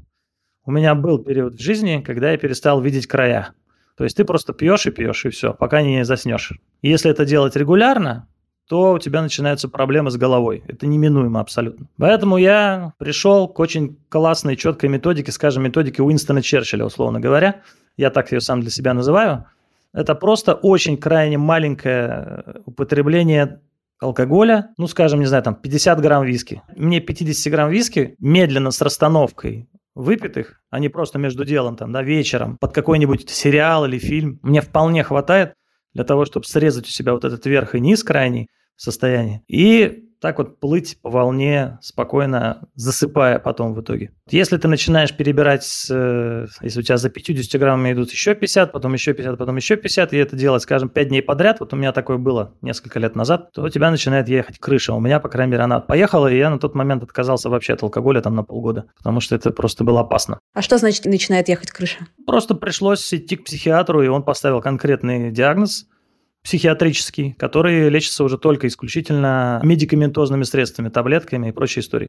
У меня был период в жизни, когда я перестал видеть края. То есть ты просто пьешь и пьешь, и все, пока не заснешь. И если это делать регулярно, то у тебя начинаются проблемы с головой. Это неминуемо абсолютно. Поэтому я пришел к очень классной, четкой методике, скажем, методике Уинстона Черчилля, условно говоря. Я так ее сам для себя называю. Это просто очень крайне маленькое употребление алкоголя, ну, скажем, не знаю, там 50 грамм виски. Мне 50 грамм виски медленно с расстановкой выпитых, а не просто между делом, там, да, вечером, под какой-нибудь сериал или фильм, мне вполне хватает для того, чтобы срезать у себя вот этот верх и низ крайний состояние. И так вот плыть по волне, спокойно засыпая потом в итоге. Если ты начинаешь перебирать, э, если у тебя за 50 граммами идут еще 50, потом еще 50, потом еще 50, и это делать, скажем, 5 дней подряд, вот у меня такое было несколько лет назад, то у тебя начинает ехать крыша. У меня, по крайней мере, она поехала, и я на тот момент отказался вообще от алкоголя там на полгода, потому что это просто было опасно. А что значит начинает ехать крыша? Просто пришлось идти к психиатру, и он поставил конкретный диагноз – психиатрический, который лечится уже только исключительно медикаментозными средствами, таблетками и прочей истории.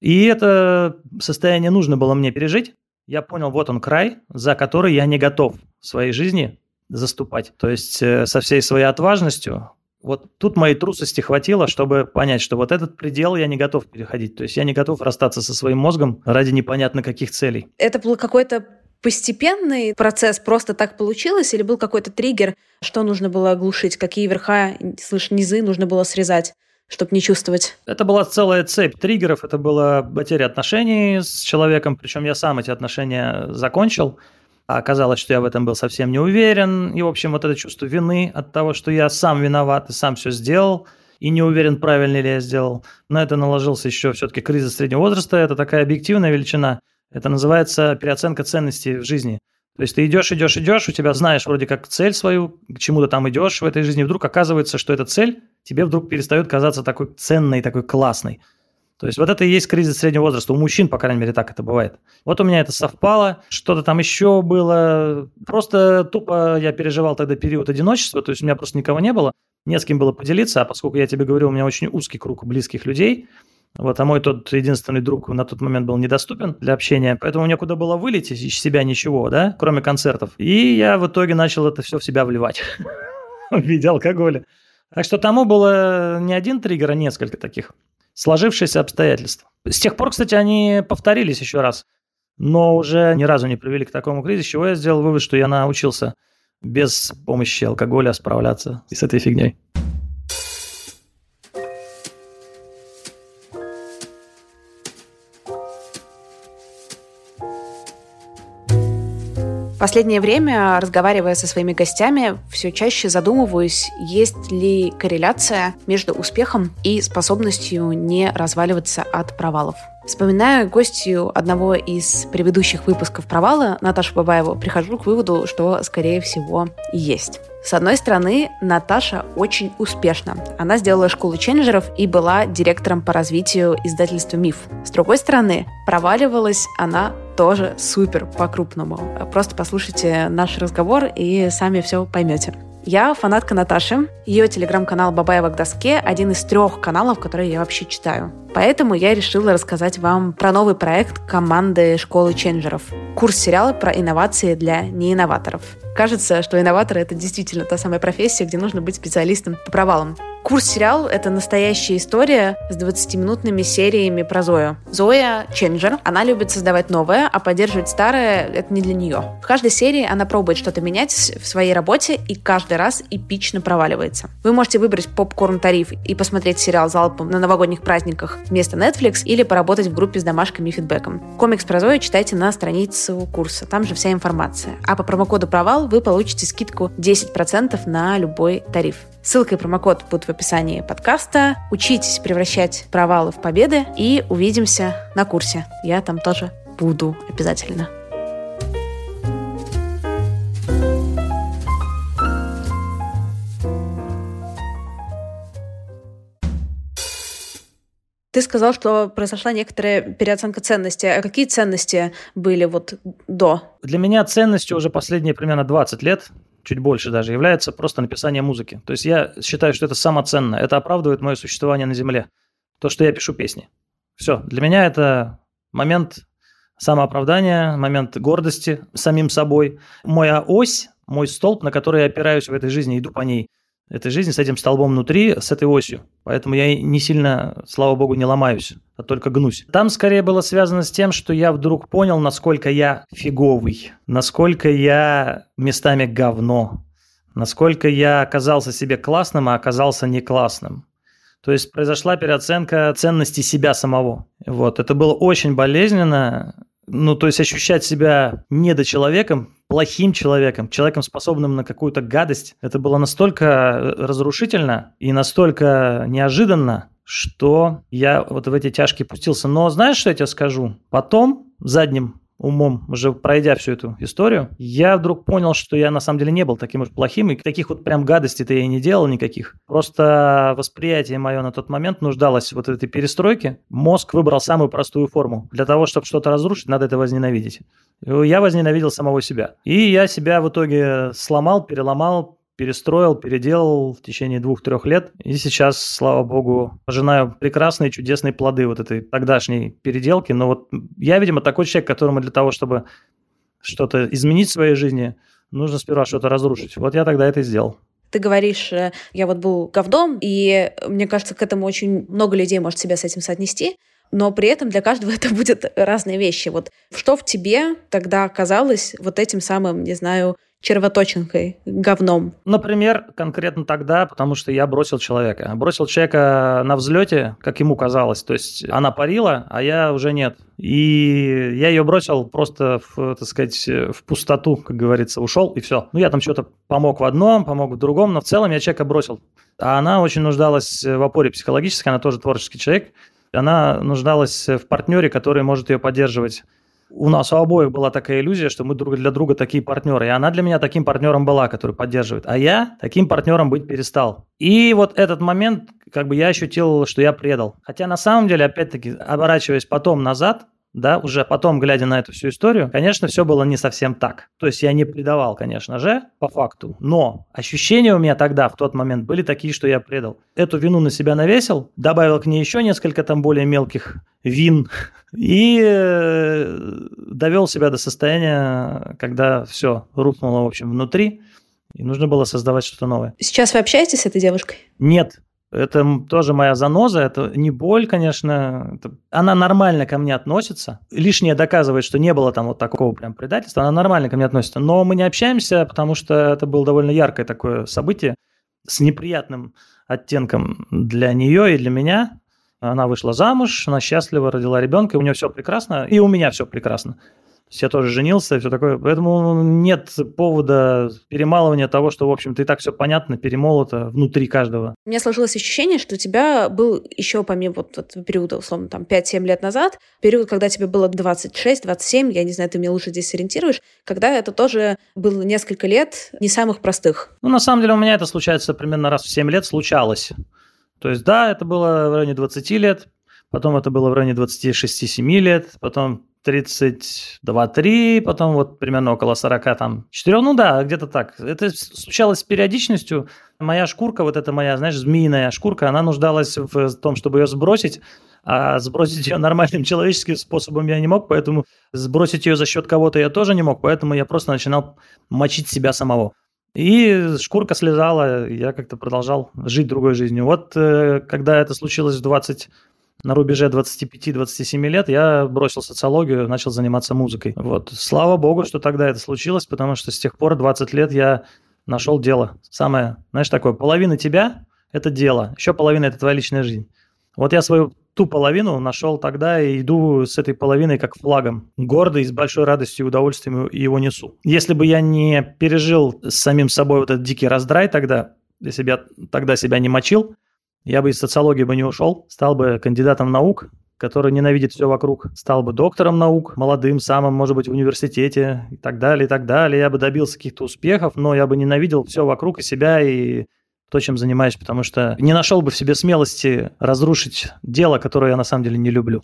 И это состояние нужно было мне пережить. Я понял, вот он край, за который я не готов в своей жизни заступать. То есть э, со всей своей отважностью, вот тут моей трусости хватило, чтобы понять, что вот этот предел я не готов переходить. То есть я не готов расстаться со своим мозгом ради непонятно каких целей. Это был какой-то постепенный процесс, просто так получилось, или был какой-то триггер, что нужно было оглушить, какие верха, слышь, низы нужно было срезать? чтобы не чувствовать? Это была целая цепь триггеров. Это была потеря отношений с человеком, причем я сам эти отношения закончил. А оказалось, что я в этом был совсем не уверен. И, в общем, вот это чувство вины от того, что я сам виноват и сам все сделал, и не уверен, правильно ли я сделал. На это наложился еще все-таки кризис среднего возраста. Это такая объективная величина. Это называется переоценка ценностей в жизни. То есть ты идешь, идешь, идешь, у тебя знаешь вроде как цель свою, к чему ты там идешь в этой жизни, вдруг оказывается, что эта цель тебе вдруг перестает казаться такой ценной, такой классной. То есть вот это и есть кризис среднего возраста. У мужчин, по крайней мере, так это бывает. Вот у меня это совпало, что-то там еще было. Просто тупо я переживал тогда период одиночества, то есть у меня просто никого не было, не с кем было поделиться, а поскольку я тебе говорю, у меня очень узкий круг близких людей, вот, а мой тот единственный друг на тот момент был недоступен для общения, поэтому мне куда было вылететь из себя ничего, да, кроме концертов. И я в итоге начал это все в себя вливать в виде алкоголя. Так что тому было не один триггер, а несколько таких сложившиеся обстоятельства. С тех пор, кстати, они повторились еще раз, но уже ни разу не привели к такому кризису, чего я сделал вывод, что я научился без помощи алкоголя справляться с этой фигней. Последнее время, разговаривая со своими гостями, все чаще задумываюсь, есть ли корреляция между успехом и способностью не разваливаться от провалов. Вспоминая гостью одного из предыдущих выпусков «Провала» Наташу Бабаеву, прихожу к выводу, что, скорее всего, есть. С одной стороны, Наташа очень успешна. Она сделала школу ченджеров и была директором по развитию издательства «Миф». С другой стороны, проваливалась она тоже супер по-крупному. Просто послушайте наш разговор и сами все поймете. Я фанатка Наташи. Ее телеграм-канал «Бабаева к доске» — один из трех каналов, которые я вообще читаю. Поэтому я решила рассказать вам про новый проект команды школы ченджеров. Курс сериала про инновации для неинноваторов. Кажется, что инноватор — это действительно та самая профессия, где нужно быть специалистом по провалам. Курс сериал — это настоящая история с 20-минутными сериями про Зою. Зоя — ченджер, она любит создавать новое, а поддерживать старое — это не для нее. В каждой серии она пробует что-то менять в своей работе и каждый раз эпично проваливается. Вы можете выбрать попкорн-тариф и посмотреть сериал залпом на новогодних праздниках вместо Netflix или поработать в группе с домашками и фидбэком. Комикс про Зою читайте на странице курса, там же вся информация. А по промокоду «Провал» вы получите скидку 10% на любой тариф. Ссылка и промокод будут в описании подкаста. Учитесь превращать провалы в победы и увидимся на курсе. Я там тоже буду обязательно. Ты сказал, что произошла некоторая переоценка ценностей. А какие ценности были вот до? Для меня ценностью уже последние примерно 20 лет чуть больше даже, является просто написание музыки. То есть я считаю, что это самоценно, это оправдывает мое существование на Земле. То, что я пишу песни. Все, для меня это момент самооправдания, момент гордости самим собой. Моя ось, мой столб, на который я опираюсь в этой жизни, иду по ней – этой жизни с этим столбом внутри, с этой осью. Поэтому я не сильно, слава богу, не ломаюсь, а только гнусь. Там скорее было связано с тем, что я вдруг понял, насколько я фиговый, насколько я местами говно, насколько я оказался себе классным, а оказался не классным. То есть произошла переоценка ценности себя самого. Вот. Это было очень болезненно, ну, то есть ощущать себя недочеловеком, плохим человеком, человеком, способным на какую-то гадость, это было настолько э, разрушительно и настолько неожиданно, что я вот в эти тяжкие пустился. Но знаешь, что я тебе скажу? Потом, задним умом, уже пройдя всю эту историю, я вдруг понял, что я на самом деле не был таким уж плохим, и таких вот прям гадостей-то я и не делал никаких. Просто восприятие мое на тот момент нуждалось вот в этой перестройке. Мозг выбрал самую простую форму. Для того, чтобы что-то разрушить, надо это возненавидеть. Я возненавидел самого себя. И я себя в итоге сломал, переломал, перестроил, переделал в течение двух-трех лет. И сейчас, слава богу, пожинаю прекрасные, чудесные плоды вот этой тогдашней переделки. Но вот я, видимо, такой человек, которому для того, чтобы что-то изменить в своей жизни, нужно сперва что-то разрушить. Вот я тогда это и сделал. Ты говоришь, э, я вот был говном, и мне кажется, к этому очень много людей может себя с этим соотнести но при этом для каждого это будет разные вещи. Вот что в тебе тогда оказалось вот этим самым, не знаю, червоточинкой, говном? Например, конкретно тогда, потому что я бросил человека. Бросил человека на взлете, как ему казалось. То есть она парила, а я уже нет. И я ее бросил просто, в, так сказать, в пустоту, как говорится, ушел и все. Ну, я там что-то помог в одном, помог в другом, но в целом я человека бросил. А она очень нуждалась в опоре психологической, она тоже творческий человек. Она нуждалась в партнере, который может ее поддерживать у нас у обоих была такая иллюзия, что мы друг для друга такие партнеры. И она для меня таким партнером была, который поддерживает. А я таким партнером быть перестал. И вот этот момент, как бы я ощутил, что я предал. Хотя на самом деле, опять-таки, оборачиваясь потом назад, да, уже потом, глядя на эту всю историю, конечно, все было не совсем так. То есть я не предавал, конечно же, по факту, но ощущения у меня тогда, в тот момент, были такие, что я предал. Эту вину на себя навесил, добавил к ней еще несколько там более мелких вин и э, довел себя до состояния, когда все рухнуло, в общем, внутри, и нужно было создавать что-то новое. Сейчас вы общаетесь с этой девушкой? Нет, это тоже моя заноза, это не боль, конечно. Это... Она нормально ко мне относится. Лишнее доказывает, что не было там вот такого прям предательства. Она нормально ко мне относится. Но мы не общаемся, потому что это было довольно яркое такое событие с неприятным оттенком для нее и для меня. Она вышла замуж, она счастлива, родила ребенка, у нее все прекрасно, и у меня все прекрасно я тоже женился и все такое. Поэтому нет повода перемалывания того, что, в общем-то, и так все понятно, перемолото внутри каждого. У меня сложилось ощущение, что у тебя был еще помимо вот этого периода, условно, там, 5-7 лет назад, период, когда тебе было 26-27, я не знаю, ты меня лучше здесь ориентируешь, когда это тоже было несколько лет не самых простых. Ну, на самом деле, у меня это случается примерно раз в 7 лет, случалось. То есть, да, это было в районе 20 лет, потом это было в районе 26-7 лет, потом 32-3, потом вот примерно около 40 там 4, ну да, где-то так. Это случалось с периодичностью. Моя шкурка, вот эта моя, знаешь, змеиная шкурка, она нуждалась в том, чтобы ее сбросить, а сбросить ее нормальным человеческим способом я не мог, поэтому сбросить ее за счет кого-то я тоже не мог, поэтому я просто начинал мочить себя самого. И шкурка слезала, я как-то продолжал жить другой жизнью. Вот э, когда это случилось в 20 на рубеже 25-27 лет я бросил социологию, начал заниматься музыкой. Вот. Слава богу, что тогда это случилось, потому что с тех пор 20 лет я нашел дело. Самое, знаешь, такое, половина тебя – это дело, еще половина – это твоя личная жизнь. Вот я свою ту половину нашел тогда и иду с этой половиной как флагом. Гордо и с большой радостью и удовольствием его несу. Если бы я не пережил с самим собой вот этот дикий раздрай тогда, если бы я тогда себя не мочил, я бы из социологии бы не ушел, стал бы кандидатом наук, который ненавидит все вокруг, стал бы доктором наук, молодым, самым, может быть, в университете и так далее, и так далее. Я бы добился каких-то успехов, но я бы ненавидел все вокруг и себя, и то, чем занимаюсь, потому что не нашел бы в себе смелости разрушить дело, которое я на самом деле не люблю.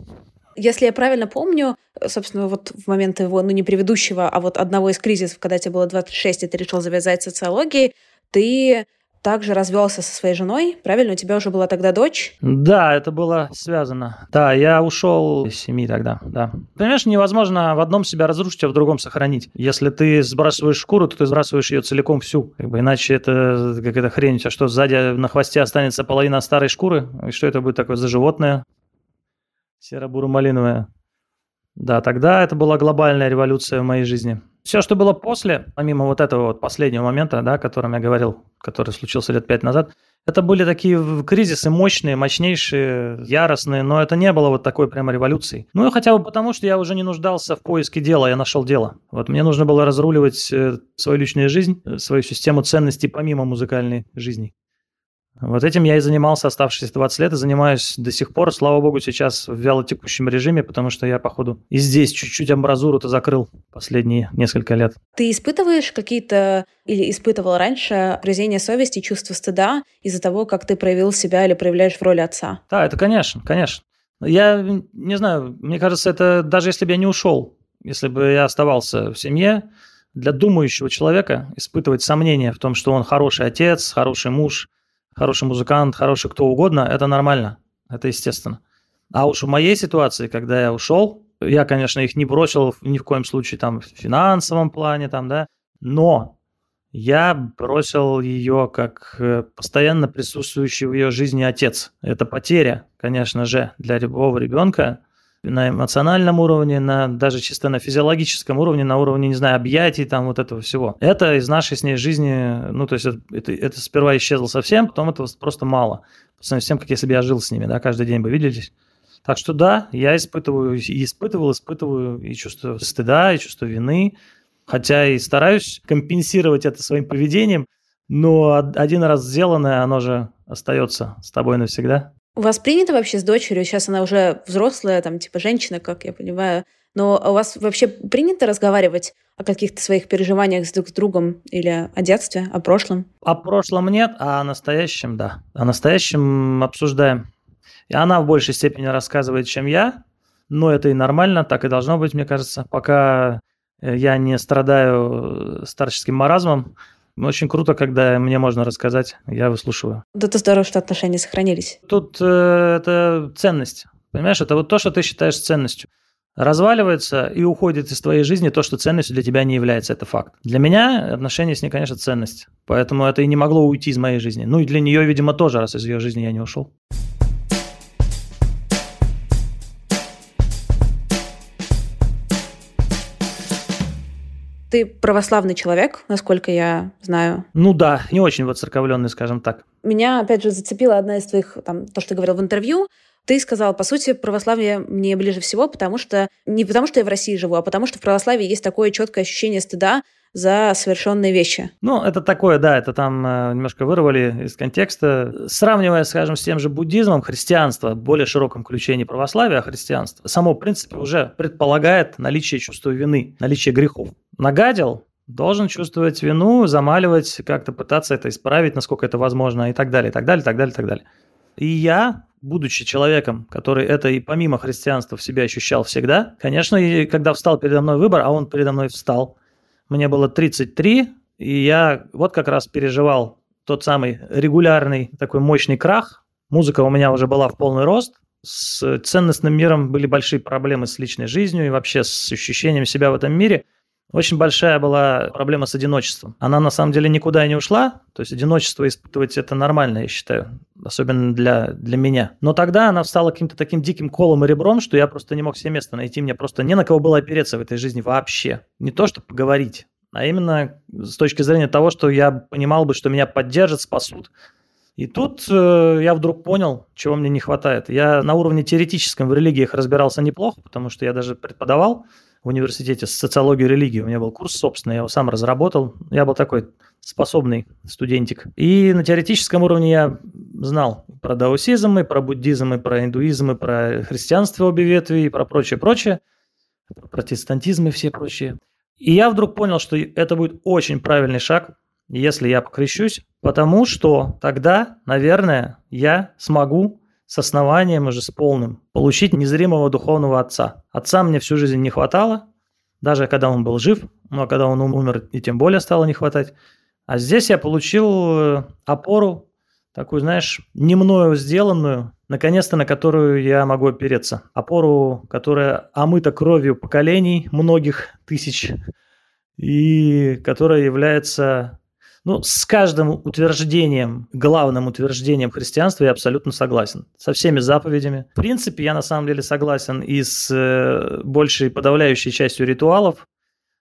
Если я правильно помню, собственно, вот в момент его, ну не предыдущего, а вот одного из кризисов, когда тебе было 26, и ты решил завязать социологией, ты также развелся со своей женой, правильно? У тебя уже была тогда дочь? Да, это было связано. Да, я ушел из семьи тогда, да. Понимаешь, невозможно в одном себя разрушить, а в другом сохранить. Если ты сбрасываешь шкуру, то ты сбрасываешь ее целиком всю. Как бы, иначе это какая-то хрень. А что, сзади на хвосте останется половина старой шкуры? И что это будет такое за животное? Серо-буро-малиновое. Да, тогда это была глобальная революция в моей жизни. Все, что было после, помимо вот этого вот последнего момента, да, о котором я говорил, который случился лет пять назад, это были такие кризисы мощные, мощнейшие, яростные, но это не было вот такой прямо революции. Ну и хотя бы потому, что я уже не нуждался в поиске дела, я нашел дело. Вот мне нужно было разруливать э, свою личную жизнь, э, свою систему ценностей помимо музыкальной жизни. Вот этим я и занимался оставшиеся 20 лет и занимаюсь до сих пор. Слава богу, сейчас в вялотекущем режиме, потому что я, походу, и здесь чуть-чуть амбразуру-то закрыл последние несколько лет. Ты испытываешь какие-то или испытывал раньше грызение совести, чувство стыда из-за того, как ты проявил себя или проявляешь в роли отца? Да, это конечно, конечно. Я не знаю, мне кажется, это даже если бы я не ушел, если бы я оставался в семье, для думающего человека испытывать сомнения в том, что он хороший отец, хороший муж, хороший музыкант, хороший кто угодно, это нормально, это естественно. А уж в моей ситуации, когда я ушел, я, конечно, их не бросил ни в коем случае там в финансовом плане, там, да, но я бросил ее как э, постоянно присутствующий в ее жизни отец. Это потеря, конечно же, для любого ребенка на эмоциональном уровне, на, даже чисто на физиологическом уровне, на уровне, не знаю, объятий, там вот этого всего. Это из нашей с ней жизни, ну, то есть это, это, это сперва исчезло совсем, потом этого просто мало. По тем, как если бы я жил с ними, да, каждый день бы виделись. Так что да, я испытываю, испытывал, испытываю и чувство стыда, и чувство вины, хотя и стараюсь компенсировать это своим поведением, но один раз сделанное, оно же остается с тобой навсегда. У вас принято вообще с дочерью, сейчас она уже взрослая, там, типа, женщина, как я понимаю, Но у вас вообще принято разговаривать о каких-то своих переживаниях с друг с другом или о детстве, о прошлом? О прошлом нет, а о настоящем – да. О настоящем обсуждаем. И она в большей степени рассказывает, чем я, но это и нормально, так и должно быть, мне кажется. Пока э, я не страдаю старческим маразмом, очень круто, когда мне можно рассказать, я выслушиваю. Да это здорово, что отношения сохранились. Тут э, это ценность. Понимаешь, это вот то, что ты считаешь ценностью. Разваливается и уходит из твоей жизни то, что ценностью для тебя не является. Это факт. Для меня отношения с ней, конечно, ценность. Поэтому это и не могло уйти из моей жизни. Ну и для нее, видимо, тоже, раз из ее жизни я не ушел. Ты православный человек, насколько я знаю. Ну да, не очень воцерковленный, скажем так. Меня, опять же, зацепила одна из твоих, там, то, что ты говорил в интервью. Ты сказал, по сути, православие мне ближе всего, потому что не потому, что я в России живу, а потому что в православии есть такое четкое ощущение стыда за совершенные вещи. Ну, это такое, да, это там э, немножко вырвали из контекста. Сравнивая, скажем, с тем же буддизмом, христианство, в более широком ключе не православие, а христианство, само, в принципе, уже предполагает наличие чувства вины, наличие грехов. Нагадил, должен чувствовать вину, замаливать, как-то пытаться это исправить, насколько это возможно, и так далее, и так далее, и так далее, и так далее. И я, будучи человеком, который это и помимо христианства в себе ощущал всегда, конечно, и когда встал передо мной выбор, а он передо мной встал – мне было 33, и я вот как раз переживал тот самый регулярный такой мощный крах. Музыка у меня уже была в полный рост. С ценностным миром были большие проблемы с личной жизнью и вообще с ощущением себя в этом мире. Очень большая была проблема с одиночеством. Она на самом деле никуда не ушла. То есть одиночество испытывать это нормально, я считаю. Особенно для, для меня. Но тогда она стала каким-то таким диким колом и ребром, что я просто не мог себе места найти. Мне просто не на кого было опереться в этой жизни вообще. Не то, чтобы поговорить, а именно с точки зрения того, что я понимал бы, что меня поддержат, спасут. И тут э, я вдруг понял, чего мне не хватает. Я на уровне теоретическом в религиях разбирался неплохо, потому что я даже преподавал в университете социологию религии. У меня был курс собственный, я его сам разработал. Я был такой способный студентик. И на теоретическом уровне я знал про даосизм, и про буддизм, и про индуизм, и про христианство обе ветви, и про прочее-прочее, про протестантизм и все прочие. И я вдруг понял, что это будет очень правильный шаг, если я покрещусь, потому что тогда, наверное, я смогу с основанием уже с полным, получить незримого духовного отца. Отца мне всю жизнь не хватало, даже когда он был жив, но когда он умер, и тем более стало не хватать. А здесь я получил э, опору, такую, знаешь, не мною сделанную, наконец-то на которую я могу опереться. Опору, которая омыта кровью поколений, многих тысяч, и которая является ну, с каждым утверждением, главным утверждением христианства я абсолютно согласен. Со всеми заповедями. В принципе, я на самом деле согласен и с э, большей подавляющей частью ритуалов,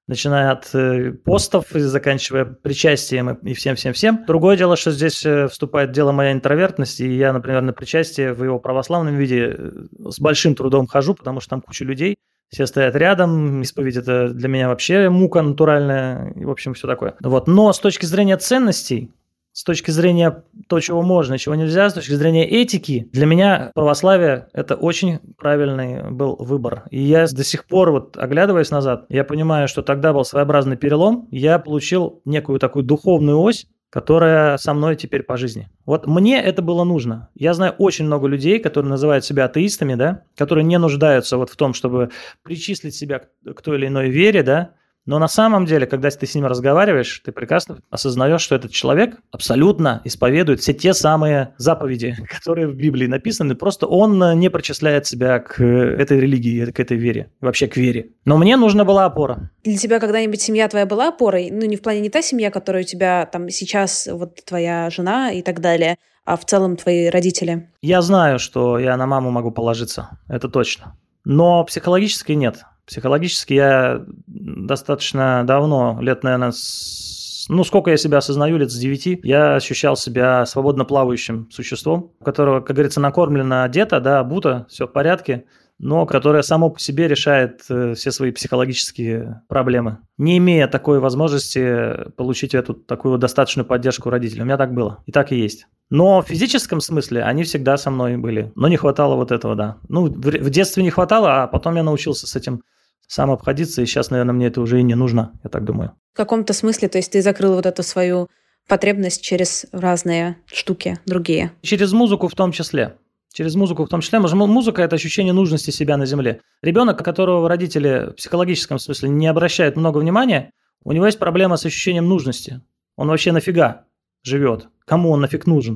начиная от э, постов и заканчивая причастием и всем-всем-всем. Другое дело, что здесь э, вступает дело моя интровертность, и я, например, на причастие в его православном виде с большим трудом хожу, потому что там куча людей – все стоят рядом, исповедь это для меня вообще мука натуральная, и, в общем, все такое. Вот. Но с точки зрения ценностей, с точки зрения того, чего можно, чего нельзя, с точки зрения этики, для меня православие – это очень правильный был выбор. И я до сих пор, вот оглядываясь назад, я понимаю, что тогда был своеобразный перелом, я получил некую такую духовную ось, которая со мной теперь по жизни. Вот мне это было нужно. Я знаю очень много людей, которые называют себя атеистами, да, которые не нуждаются вот в том, чтобы причислить себя к той или иной вере, да, но на самом деле, когда ты с ним разговариваешь, ты прекрасно осознаешь, что этот человек абсолютно исповедует все те самые заповеди, которые в Библии написаны, просто он не причисляет себя к этой религии, к этой вере, вообще к вере. Но мне нужна была опора. Для тебя когда-нибудь семья твоя была опорой? Ну, не в плане не та семья, которая у тебя там сейчас, вот твоя жена и так далее, а в целом твои родители? Я знаю, что я на маму могу положиться, это точно. Но психологически нет. Психологически я достаточно давно, лет, наверное, с... ну, сколько я себя осознаю, лет с 9, я ощущал себя свободно плавающим существом, которого, как говорится, накормлено, одето, да, обуто, все в порядке, но которое само по себе решает э, все свои психологические проблемы, не имея такой возможности получить эту такую достаточную поддержку родителей. У меня так было, и так и есть. Но в физическом смысле они всегда со мной были. Но не хватало вот этого, да. Ну, в детстве не хватало, а потом я научился с этим сам обходиться, и сейчас, наверное, мне это уже и не нужно, я так думаю. В каком-то смысле, то есть ты закрыл вот эту свою потребность через разные штуки другие? Через музыку в том числе. Через музыку в том числе. Музыка – это ощущение нужности себя на земле. Ребенок, которого родители в психологическом смысле не обращают много внимания, у него есть проблема с ощущением нужности. Он вообще нафига живет? Кому он нафиг нужен?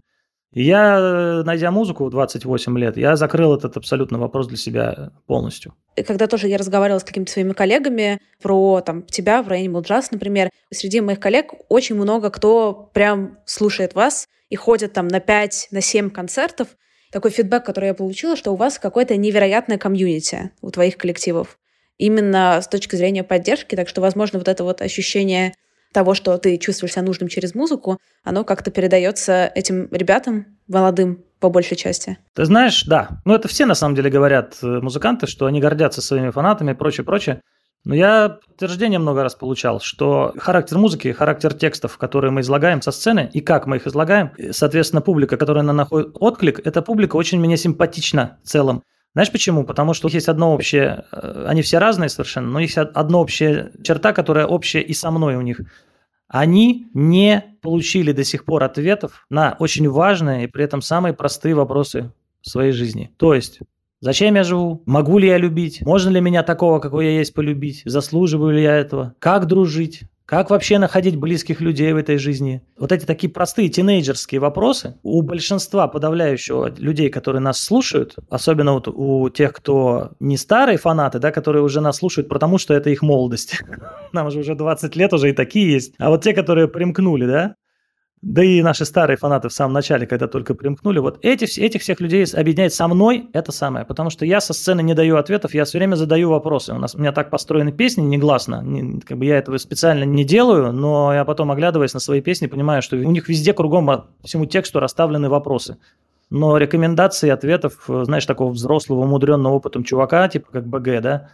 Я, найдя музыку в 28 лет, я закрыл этот абсолютно вопрос для себя полностью. И когда тоже я разговаривала с какими-то своими коллегами про там, тебя в районе Джаз, например, среди моих коллег очень много кто прям слушает вас и ходит там на 5, на 7 концертов. Такой фидбэк, который я получила, что у вас какое-то невероятное комьюнити у твоих коллективов. Именно с точки зрения поддержки, так что, возможно, вот это вот ощущение того, что ты чувствуешь себя нужным через музыку, оно как-то передается этим ребятам молодым по большей части. Ты знаешь, да. Ну, это все на самом деле говорят э, музыканты, что они гордятся своими фанатами и прочее, прочее. Но я подтверждение много раз получал, что характер музыки, характер текстов, которые мы излагаем со сцены, и как мы их излагаем, соответственно, публика, которая на находит отклик, эта публика очень мне симпатична в целом. Знаешь почему? Потому что есть одно общее, э, они все разные совершенно, но есть одна общая черта, которая общая и со мной у них. Они не получили до сих пор ответов на очень важные и при этом самые простые вопросы в своей жизни. То есть, Зачем я живу? Могу ли я любить? Можно ли меня такого, какой я есть, полюбить? Заслуживаю ли я этого? Как дружить? Как вообще находить близких людей в этой жизни? Вот эти такие простые тинейджерские вопросы у большинства подавляющего людей, которые нас слушают, особенно вот у тех, кто не старые фанаты, да, которые уже нас слушают, потому что это их молодость. Нам же уже 20 лет уже и такие есть. А вот те, которые примкнули, да, да и наши старые фанаты в самом начале, когда только примкнули, вот эти, этих всех людей объединяет со мной это самое, потому что я со сцены не даю ответов, я все время задаю вопросы. У, нас, у меня так построены песни негласно, не, как бы я этого специально не делаю, но я потом, оглядываясь на свои песни, понимаю, что у них везде кругом по всему тексту расставлены вопросы. Но рекомендации ответов, знаешь, такого взрослого, умудренного опытом чувака, типа как БГ, да,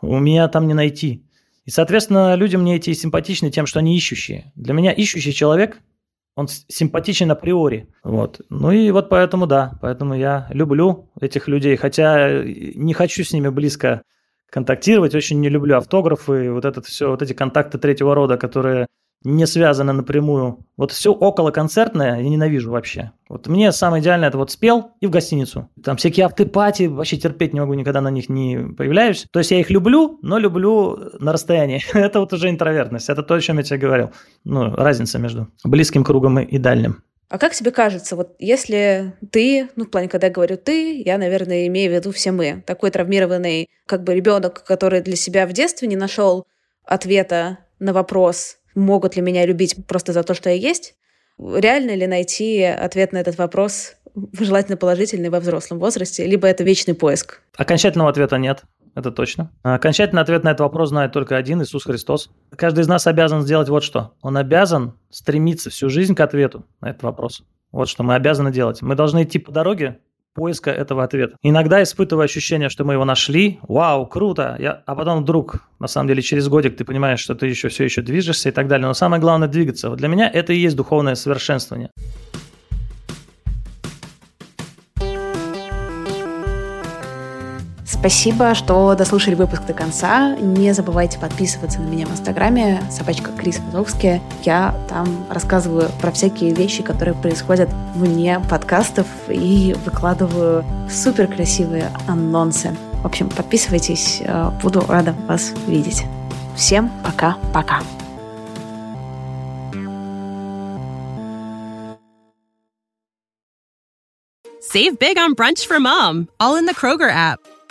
у меня там не найти. И, соответственно, люди мне эти симпатичны тем, что они ищущие. Для меня ищущий человек – он симпатичен априори. Вот. Ну и вот поэтому, да, поэтому я люблю этих людей, хотя не хочу с ними близко контактировать, очень не люблю автографы, вот это все, вот эти контакты третьего рода, которые не связаны напрямую. Вот все около концертное я ненавижу вообще. Вот мне самое идеальное это вот спел и в гостиницу. Там всякие автопати, вообще терпеть не могу, никогда на них не появляюсь. То есть я их люблю, но люблю на расстоянии. это вот уже интровертность. Это то, о чем я тебе говорил. Ну, разница между близким кругом и дальним. А как тебе кажется, вот если ты, ну, в плане, когда я говорю ты, я, наверное, имею в виду все мы, такой травмированный, как бы ребенок, который для себя в детстве не нашел ответа на вопрос, могут ли меня любить просто за то, что я есть? Реально ли найти ответ на этот вопрос, желательно положительный во взрослом возрасте, либо это вечный поиск? Окончательного ответа нет. Это точно. Окончательный ответ на этот вопрос знает только один – Иисус Христос. Каждый из нас обязан сделать вот что. Он обязан стремиться всю жизнь к ответу на этот вопрос. Вот что мы обязаны делать. Мы должны идти по дороге, поиска этого ответа. Иногда испытываю ощущение, что мы его нашли, вау, круто, я... а потом вдруг, на самом деле, через годик ты понимаешь, что ты еще все еще движешься и так далее. Но самое главное двигаться. Вот для меня это и есть духовное совершенствование. Спасибо, что дослушали выпуск до конца. Не забывайте подписываться на меня в Инстаграме, собачка Крис Вазовский. Я там рассказываю про всякие вещи, которые происходят вне подкастов и выкладываю супер красивые анонсы. В общем, подписывайтесь, э, буду рада вас видеть. Всем пока-пока. Save big on brunch for mom, all in the Kroger app.